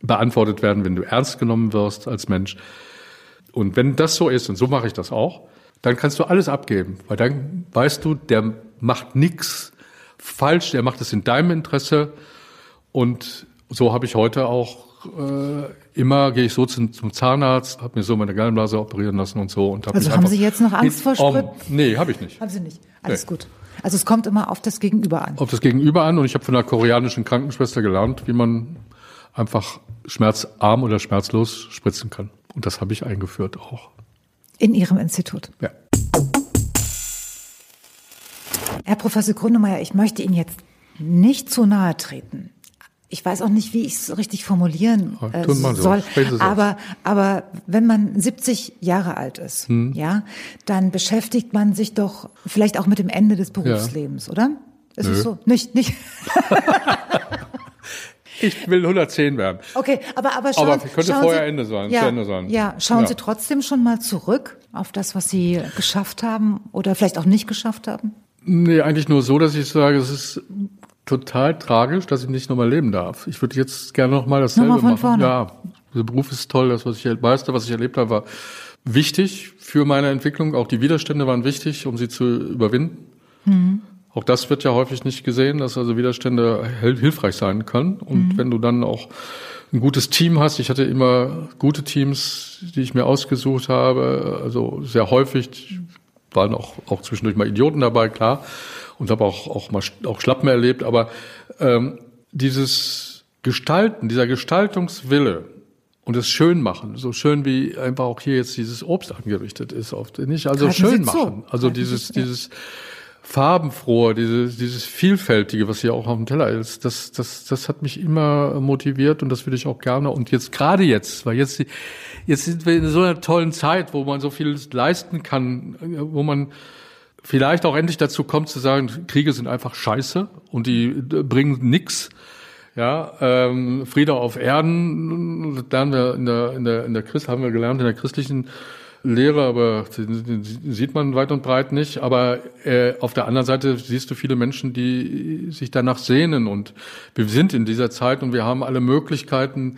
beantwortet werden, wenn du ernst genommen wirst als Mensch. Und wenn das so ist, und so mache ich das auch, dann kannst du alles abgeben, weil dann weißt du, der macht nichts falsch, der macht es in deinem Interesse. Und so habe ich heute auch äh, immer gehe ich so zum, zum Zahnarzt, habe mir so meine Gallenblase operieren lassen und so. Und
hab also haben Sie jetzt noch Angst vor Sprit? Um,
nee, habe ich nicht.
Haben Sie nicht. Alles nee. gut. Also es kommt immer auf das Gegenüber an.
Auf das Gegenüber an und ich habe von einer koreanischen Krankenschwester gelernt, wie man einfach schmerzarm oder schmerzlos spritzen kann. Und das habe ich eingeführt auch.
In Ihrem Institut?
Ja.
Herr Professor Grünemeyer, ich möchte Ihnen jetzt nicht zu nahe treten. Ich weiß auch nicht, wie ich es richtig formulieren äh, soll. So. Aber, aber wenn man 70 Jahre alt ist, hm. ja, dann beschäftigt man sich doch vielleicht auch mit dem Ende des Berufslebens, ja. oder? Ist Nö. es so? Nicht, nicht. (laughs)
Ich will 110 werden.
Okay, aber aber schauen,
aber könnte
schauen
vorher
Sie,
Ende sein,
ja,
Ende sein.
Ja, schauen ja. Sie trotzdem schon mal zurück auf das, was Sie geschafft haben oder vielleicht auch nicht geschafft haben?
Nee, eigentlich nur so, dass ich sage, es ist total tragisch, dass ich nicht nochmal leben darf. Ich würde jetzt gerne nochmal dasselbe
nochmal von
machen.
Vorne.
Ja, der Beruf ist toll, das, was ich meiste, was ich erlebt habe, war wichtig für meine Entwicklung. Auch die Widerstände waren wichtig, um sie zu überwinden. Mhm. Auch das wird ja häufig nicht gesehen, dass also Widerstände hilfreich sein können. Und mhm. wenn du dann auch ein gutes Team hast, ich hatte immer gute Teams, die ich mir ausgesucht habe, also sehr häufig waren auch, auch zwischendurch mal Idioten dabei, klar, und habe auch, auch mal auch Schlappen erlebt, aber ähm, dieses Gestalten, dieser Gestaltungswille, und das schön machen, so schön wie einfach auch hier jetzt dieses Obst angerichtet ist, oft nicht. Also Halten schön machen. So. Also dieses, dieses, farbenfrohe, dieses, dieses vielfältige, was hier auch auf dem Teller ist, das, das, das hat mich immer motiviert und das würde ich auch gerne. Und jetzt gerade jetzt, weil jetzt, jetzt sind wir in so einer tollen Zeit, wo man so viel leisten kann, wo man vielleicht auch endlich dazu kommt zu sagen, Kriege sind einfach Scheiße und die bringen nix. Ja, ähm, Friede auf Erden, haben wir in der in der in der Christ haben wir gelernt in der christlichen Lehre, aber den sieht man weit und breit nicht. Aber äh, auf der anderen Seite siehst du viele Menschen, die sich danach sehnen. Und wir sind in dieser Zeit und wir haben alle Möglichkeiten,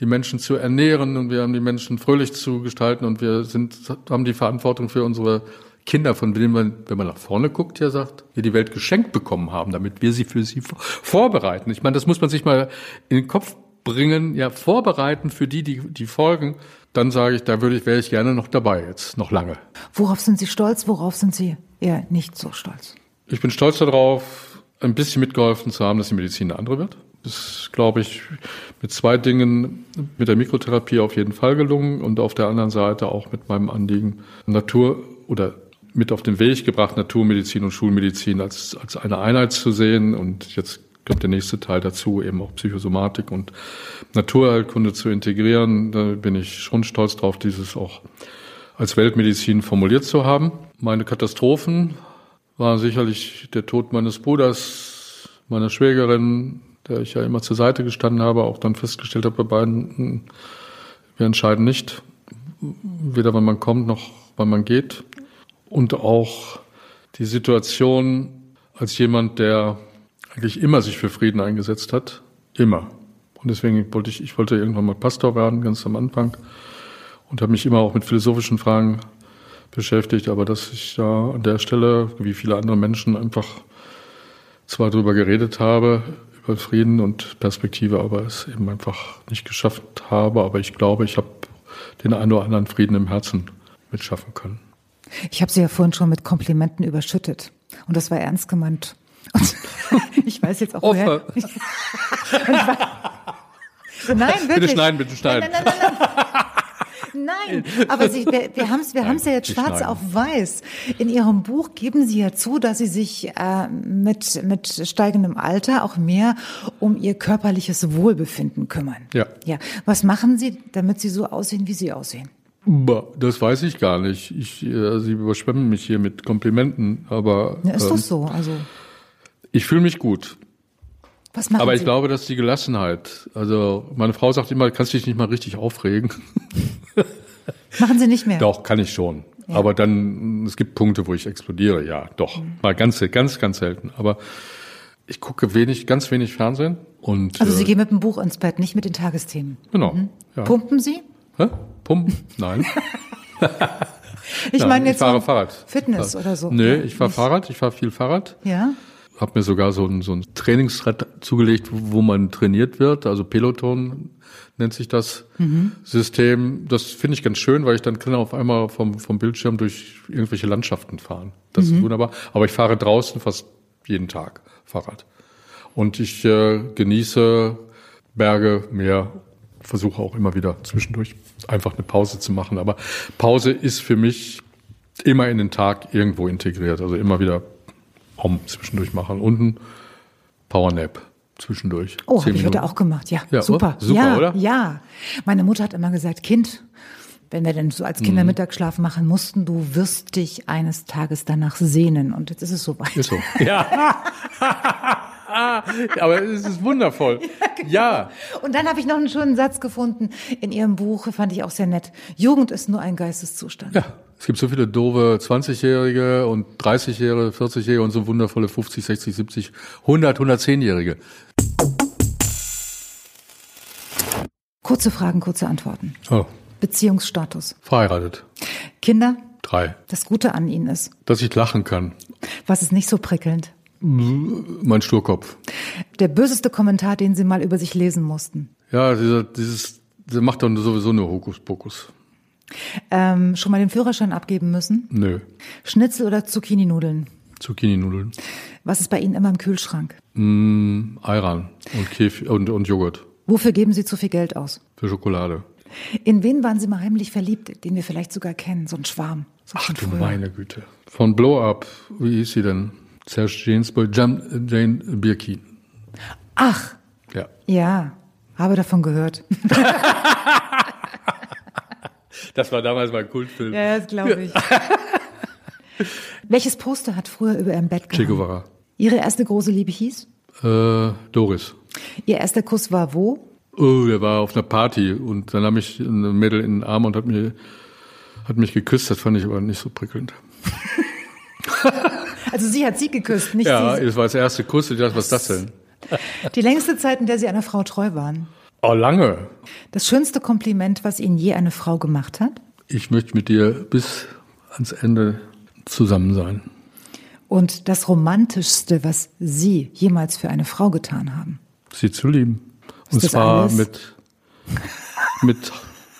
die Menschen zu ernähren und wir haben die Menschen fröhlich zu gestalten und wir sind, haben die Verantwortung für unsere Kinder, von denen man, wenn man nach vorne guckt, ja sagt, wir die Welt geschenkt bekommen haben, damit wir sie für sie vorbereiten. Ich meine, das muss man sich mal in den Kopf bringen, ja, vorbereiten für die, die, die folgen dann sage ich, da würde ich, wäre ich gerne noch dabei jetzt, noch lange.
Worauf sind Sie stolz? Worauf sind Sie eher nicht so stolz?
Ich bin stolz darauf, ein bisschen mitgeholfen zu haben, dass die Medizin eine andere wird. Das ist, glaube ich, mit zwei Dingen, mit der Mikrotherapie auf jeden Fall gelungen und auf der anderen Seite auch mit meinem Anliegen Natur oder mit auf den Weg gebracht, Naturmedizin und Schulmedizin als, als eine Einheit zu sehen. Und jetzt kommt der nächste Teil dazu, eben auch Psychosomatik und Naturheilkunde zu integrieren. Da bin ich schon stolz drauf, dieses auch als Weltmedizin formuliert zu haben. Meine Katastrophen waren sicherlich der Tod meines Bruders, meiner Schwägerin, der ich ja immer zur Seite gestanden habe, auch dann festgestellt habe bei beiden, hm, wir entscheiden nicht, weder wann man kommt noch wann man geht. Und auch die Situation als jemand, der eigentlich immer sich für Frieden eingesetzt hat. Immer. Und deswegen wollte ich, ich wollte irgendwann mal Pastor werden, ganz am Anfang. Und habe mich immer auch mit philosophischen Fragen beschäftigt, aber dass ich da an der Stelle, wie viele andere Menschen, einfach zwar darüber geredet habe, über Frieden und Perspektive, aber es eben einfach nicht geschafft habe. Aber ich glaube, ich habe den einen oder anderen Frieden im Herzen mitschaffen können.
Ich habe Sie ja vorhin schon mit Komplimenten überschüttet. Und das war ernst gemeint. Und ich weiß jetzt auch, woher. (laughs) Nein, wirklich.
Bitte schneiden, bitte schneiden.
Nein, nein, nein, nein. Nein, aber Sie, wir, wir haben es wir haben's ja jetzt schwarz auf weiß. In Ihrem Buch geben Sie ja zu, dass Sie sich äh, mit, mit steigendem Alter auch mehr um Ihr körperliches Wohlbefinden kümmern.
Ja.
ja. Was machen Sie, damit Sie so aussehen, wie Sie aussehen?
Das weiß ich gar nicht. Ich, äh, Sie überschwemmen mich hier mit Komplimenten, aber
Ja, ist
ähm,
das so? Also,
ich fühle mich gut.
was machen
Aber
Sie?
ich glaube, dass die Gelassenheit, also meine Frau sagt immer, kannst dich nicht mal richtig aufregen. (laughs)
machen Sie nicht mehr?
Doch, kann ich schon. Aber dann, es gibt Punkte, wo ich explodiere, ja, doch.
Mhm.
Mal ganz, ganz, ganz selten. Aber ich gucke wenig, ganz wenig Fernsehen und
Also Sie
äh,
gehen mit dem Buch ins Bett, nicht mit den Tagesthemen.
genau. Ja.
Pumpen Sie?
Hä? Pumpen? Nein. (laughs)
Ich meine
ich
jetzt
fahre
so
Fahrrad.
Fitness oder so.
Nee,
Ja,
ich fahre. Fahrrad, ich fahre viel Fahrrad.
Ja?
Hab mir sogar so ein, so ein Trainingsrad zugelegt, wo man trainiert wird, also Peloton nennt sich das System. Das finde ich ganz schön, weil ich dann kann auf einmal vom, vom Bildschirm durch irgendwelche Landschaften fahren. Das ist wunderbar. Aber ich fahre draußen fast jeden Tag Fahrrad. Und ich äh, genieße Berge, Meer, versuche auch immer wieder zwischendurch einfach eine Pause zu machen. Aber Pause ist für mich immer in den Tag irgendwo integriert. Also immer wieder Om zwischendurch machen und ein Powernap zwischendurch.
Oh, habe ich heute auch gemacht. Ja,
Ja,
super.
oh, super,
ja,
oder?
Ja. Meine Mutter hat immer gesagt, Kind, wenn wir denn so als
Mhm.
Kinder Mittagsschlaf machen mussten, du wirst dich eines Tages danach sehnen. Und jetzt ist es soweit.
Ist so. Ja. (laughs) Aber es ist wundervoll. (laughs) Ja.
Und dann habe ich noch einen schönen Satz gefunden in Ihrem Buch, fand ich auch sehr nett. Jugend ist nur ein Geisteszustand.
Ja. Es gibt so viele doofe 20-Jährige und 30-Jährige, 40-Jährige und so wundervolle 50, 60, 70, 100, 110-Jährige.
Kurze Fragen, kurze Antworten.
Oh,
Beziehungsstatus.
verheiratet.
Kinder,
Drei.
das Gute an ihnen ist.
Dass ich lachen kann.
Was ist nicht so prickelnd?
Mein Sturkopf.
Der böseste Kommentar, den Sie mal über sich lesen mussten.
Ja, dieser, dieses, der macht dann sowieso nur Hokuspokus.
Ähm, schon mal den Führerschein abgeben müssen?
Nö.
Schnitzel oder Zucchini-Nudeln?
Zucchini-Nudeln.
Was ist bei Ihnen immer im Kühlschrank?
Mm, Ayran und und, und Joghurt.
Wofür geben Sie zu viel Geld aus?
Für Schokolade.
In wen waren Sie mal heimlich verliebt, den wir vielleicht sogar kennen? So ein Schwarm. So
Ach du
früher.
meine Güte. Von Blow Up, wie hieß sie denn? Serge Gainsbourg, Jam, Jane Birkin.
Ach,
Ja.
ja, habe davon gehört. (laughs)
Das war damals mein Kultfilm.
Ja, das glaube ich. (laughs) Welches Poster hat früher über Ihrem Bett
Che
gehangen?
Guevara.
Ihre erste große Liebe hieß?
Äh, Doris.
Ihr erster Kuss war wo?
Oh, der war auf einer Party und dann nahm ich ein Mädel in den Arm und hat mich, hat mich geküsst. Das fand ich aber nicht so prickelnd. (laughs)
Also sie hat Sie geküsst, nicht
Ja,
Sie.
das war das erste Kuss. Ich dachte, was ist das denn?
Die längste Zeit, in der Sie einer Frau treu waren.
Oh, lange.
Das schönste Kompliment, was Ihnen je eine Frau gemacht hat?
Ich möchte mit dir bis ans Ende zusammen sein.
Und das Romantischste, was Sie jemals für eine Frau getan haben?
Sie zu lieben. Und
das
zwar
alles?
mit, mit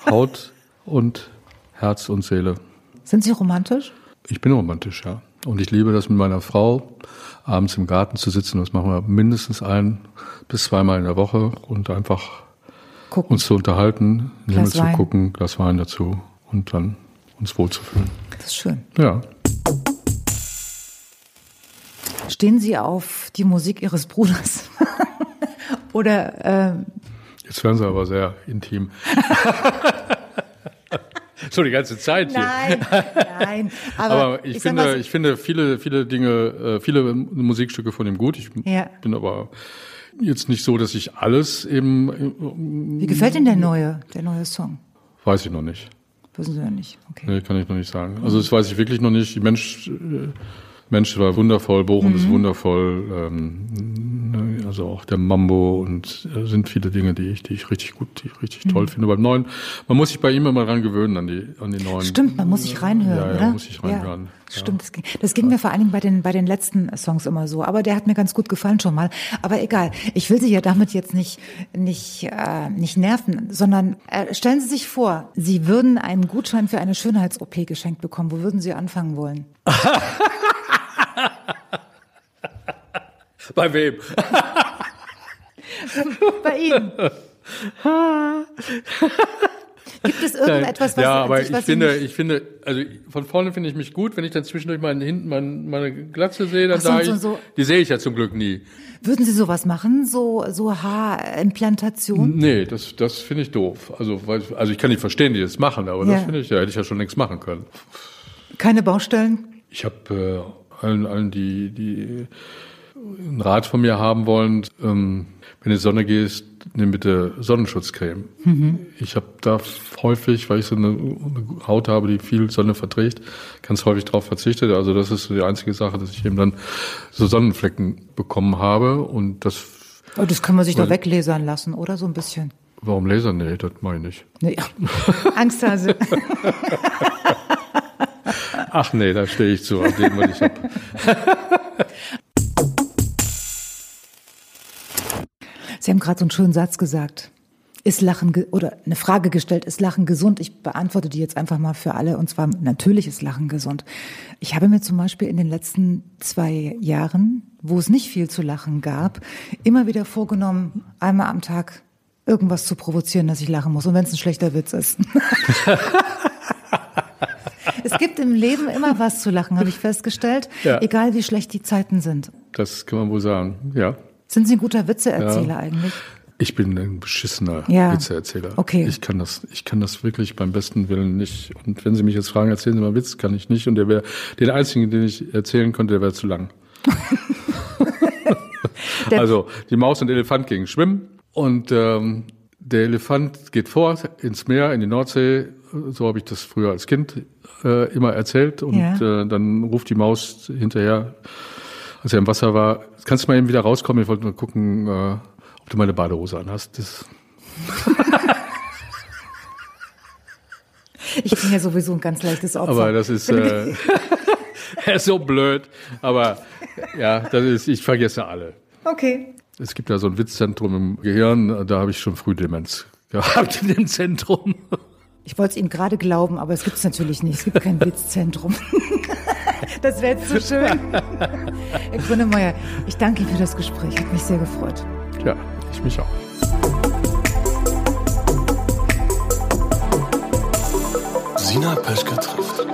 Haut und Herz und Seele.
Sind Sie romantisch?
Ich bin romantisch, ja. Und ich liebe das mit meiner Frau, abends im Garten zu sitzen. Das machen wir mindestens ein bis zweimal in der Woche und einfach
Gucken.
uns zu unterhalten, in den Himmel zu
Wein.
gucken, Glas Wein dazu und dann uns wohlzufühlen.
Das ist schön.
Ja.
Stehen Sie auf die Musik Ihres Bruders? (laughs) Oder ähm,
Jetzt werden sie aber sehr intim. (laughs) so die ganze Zeit hier.
nein, nein. (laughs) Aber,
Aber ich,
sag
finde,
so-
ich finde viele, viele Dinge, äh, viele Musikstücke von ihm gut. Ich
Ja.
bin aber jetzt nicht so, dass ich alles eben,
wie gefällt Ihnen der neue, der neue Song?
weiß ich noch nicht.
Wissen Sie ja nicht. Okay.
Nee, kann ich noch nicht sagen. Also das weiß ich wirklich noch nicht. Die Mensch, äh, Mensch war wundervoll, Bochum
Mhm.
ist wundervoll, ähm, also auch der Mambo und äh, sind viele Dinge, die ich, die ich richtig gut, die ich richtig toll
Mhm.
finde. Beim neuen, man muss sich bei ihm immer dran gewöhnen an die, an die neuen.
Stimmt, man muss sich reinhören,
Ja, ja,
oder?
muss sich reinhören. Ja.
Stimmt, das ging, das ging mir vor allen Dingen bei den, bei den letzten Songs immer so. Aber der hat mir ganz gut gefallen schon mal. Aber egal, ich will Sie ja damit jetzt nicht, nicht, äh, nicht nerven, sondern äh, stellen Sie sich vor, Sie würden einen Gutschein für eine Schönheits-OP geschenkt bekommen. Wo würden Sie anfangen wollen? (laughs) (laughs)
Bei wem? (laughs)
Bei Ihnen. (laughs) Gibt es irgendetwas, was
Ja, aber
was
ich
Sie
finde, ich finde, also von vorne finde ich mich gut. Wenn ich dann zwischendurch mal hinten mein, meine Glatze sehe, dann
Ach
sage
so,
ich,
so.
die sehe ich ja zum Glück nie.
Würden Sie sowas machen? So, so Haarimplantation?
Nee, das, das finde ich doof. Also, weil, also ich kann nicht verstehen, die das machen, aber
Ja.
das finde ich, ja, hätte ich ja schon längst machen können.
Keine Baustellen?
Ich habe äh, allen, allen, die, die einen Rat von mir haben wollen, ähm, wenn du in die Sonne gehst, nimm bitte Sonnenschutzcreme. Ich habe da häufig, weil ich so eine, eine Haut habe, die viel Sonne verträgt, ganz häufig darauf verzichtet. Also das ist so die einzige Sache, dass ich eben dann so Sonnenflecken bekommen habe und das,
Oh, das kann man sich doch
Weil-
weglasern lassen, oder? So ein bisschen.
warum Laser? Nee, das meine ich nicht.
Nee. (laughs) Angsthase. (laughs)
Ach nee, da stehe ich zu, auf dem, was ich habe. (laughs)
Sie haben gerade so einen schönen Satz gesagt. Ist Lachen oder eine Frage gestellt, ist Lachen gesund? Ich beantworte die jetzt einfach mal für alle und zwar natürlich ist Lachen gesund. Ich habe mir zum Beispiel in den letzten zwei Jahren, wo es nicht viel zu lachen gab, immer wieder vorgenommen, einmal am Tag irgendwas zu provozieren, dass ich lachen muss und wenn es ein schlechter Witz ist. (laughs) (laughs) es gibt im Leben immer was zu lachen, habe ich festgestellt,
Ja.
egal wie schlecht die Zeiten sind.
Das kann man wohl sagen, ja.
Sind Sie ein guter Witzeerzähler eigentlich?
Ich bin ein beschissener
Ja.
Witzeerzähler.
Okay.
Ich kann das, ich kann das wirklich beim besten Willen nicht. Und wenn Sie mich jetzt fragen, erzählen Sie mal einen Witz, kann ich nicht. Und der wäre, den einzigen, den ich erzählen konnte, der wäre zu lang. (laughs) Also, die Maus und der Elefant gingen schwimmen. Und ähm, der Elefant geht vor ins Meer, in die Nordsee. So habe ich das früher als Kind äh, immer erzählt. Und
Ja.
äh, dann ruft die Maus hinterher, als er im Wasser war, kannst du mal eben wieder rauskommen? Ich wollte nur gucken, äh, ob du meine Badehose anhast. Das, (laughs)
Ich bin ja sowieso ein ganz leichtes Opfer.
aber das ist, äh, er (laughs) ist so blöd. Aber ja, das ist, ich vergesse alle.
okay.
Es gibt ja so ein Witzzentrum im Gehirn, da habe ich schon früh Demenz (laughs) gehabt in dem Zentrum.
Ich wollte es Ihnen gerade glauben, aber es gibt es natürlich nicht. Es gibt kein Witzzentrum. (laughs) Das wäre jetzt so schön. (laughs) Herr Grünemeier, ich danke Ihnen für das Gespräch. Hat mich sehr gefreut.
Ja, ich mich auch.
Sina Peschke trifft.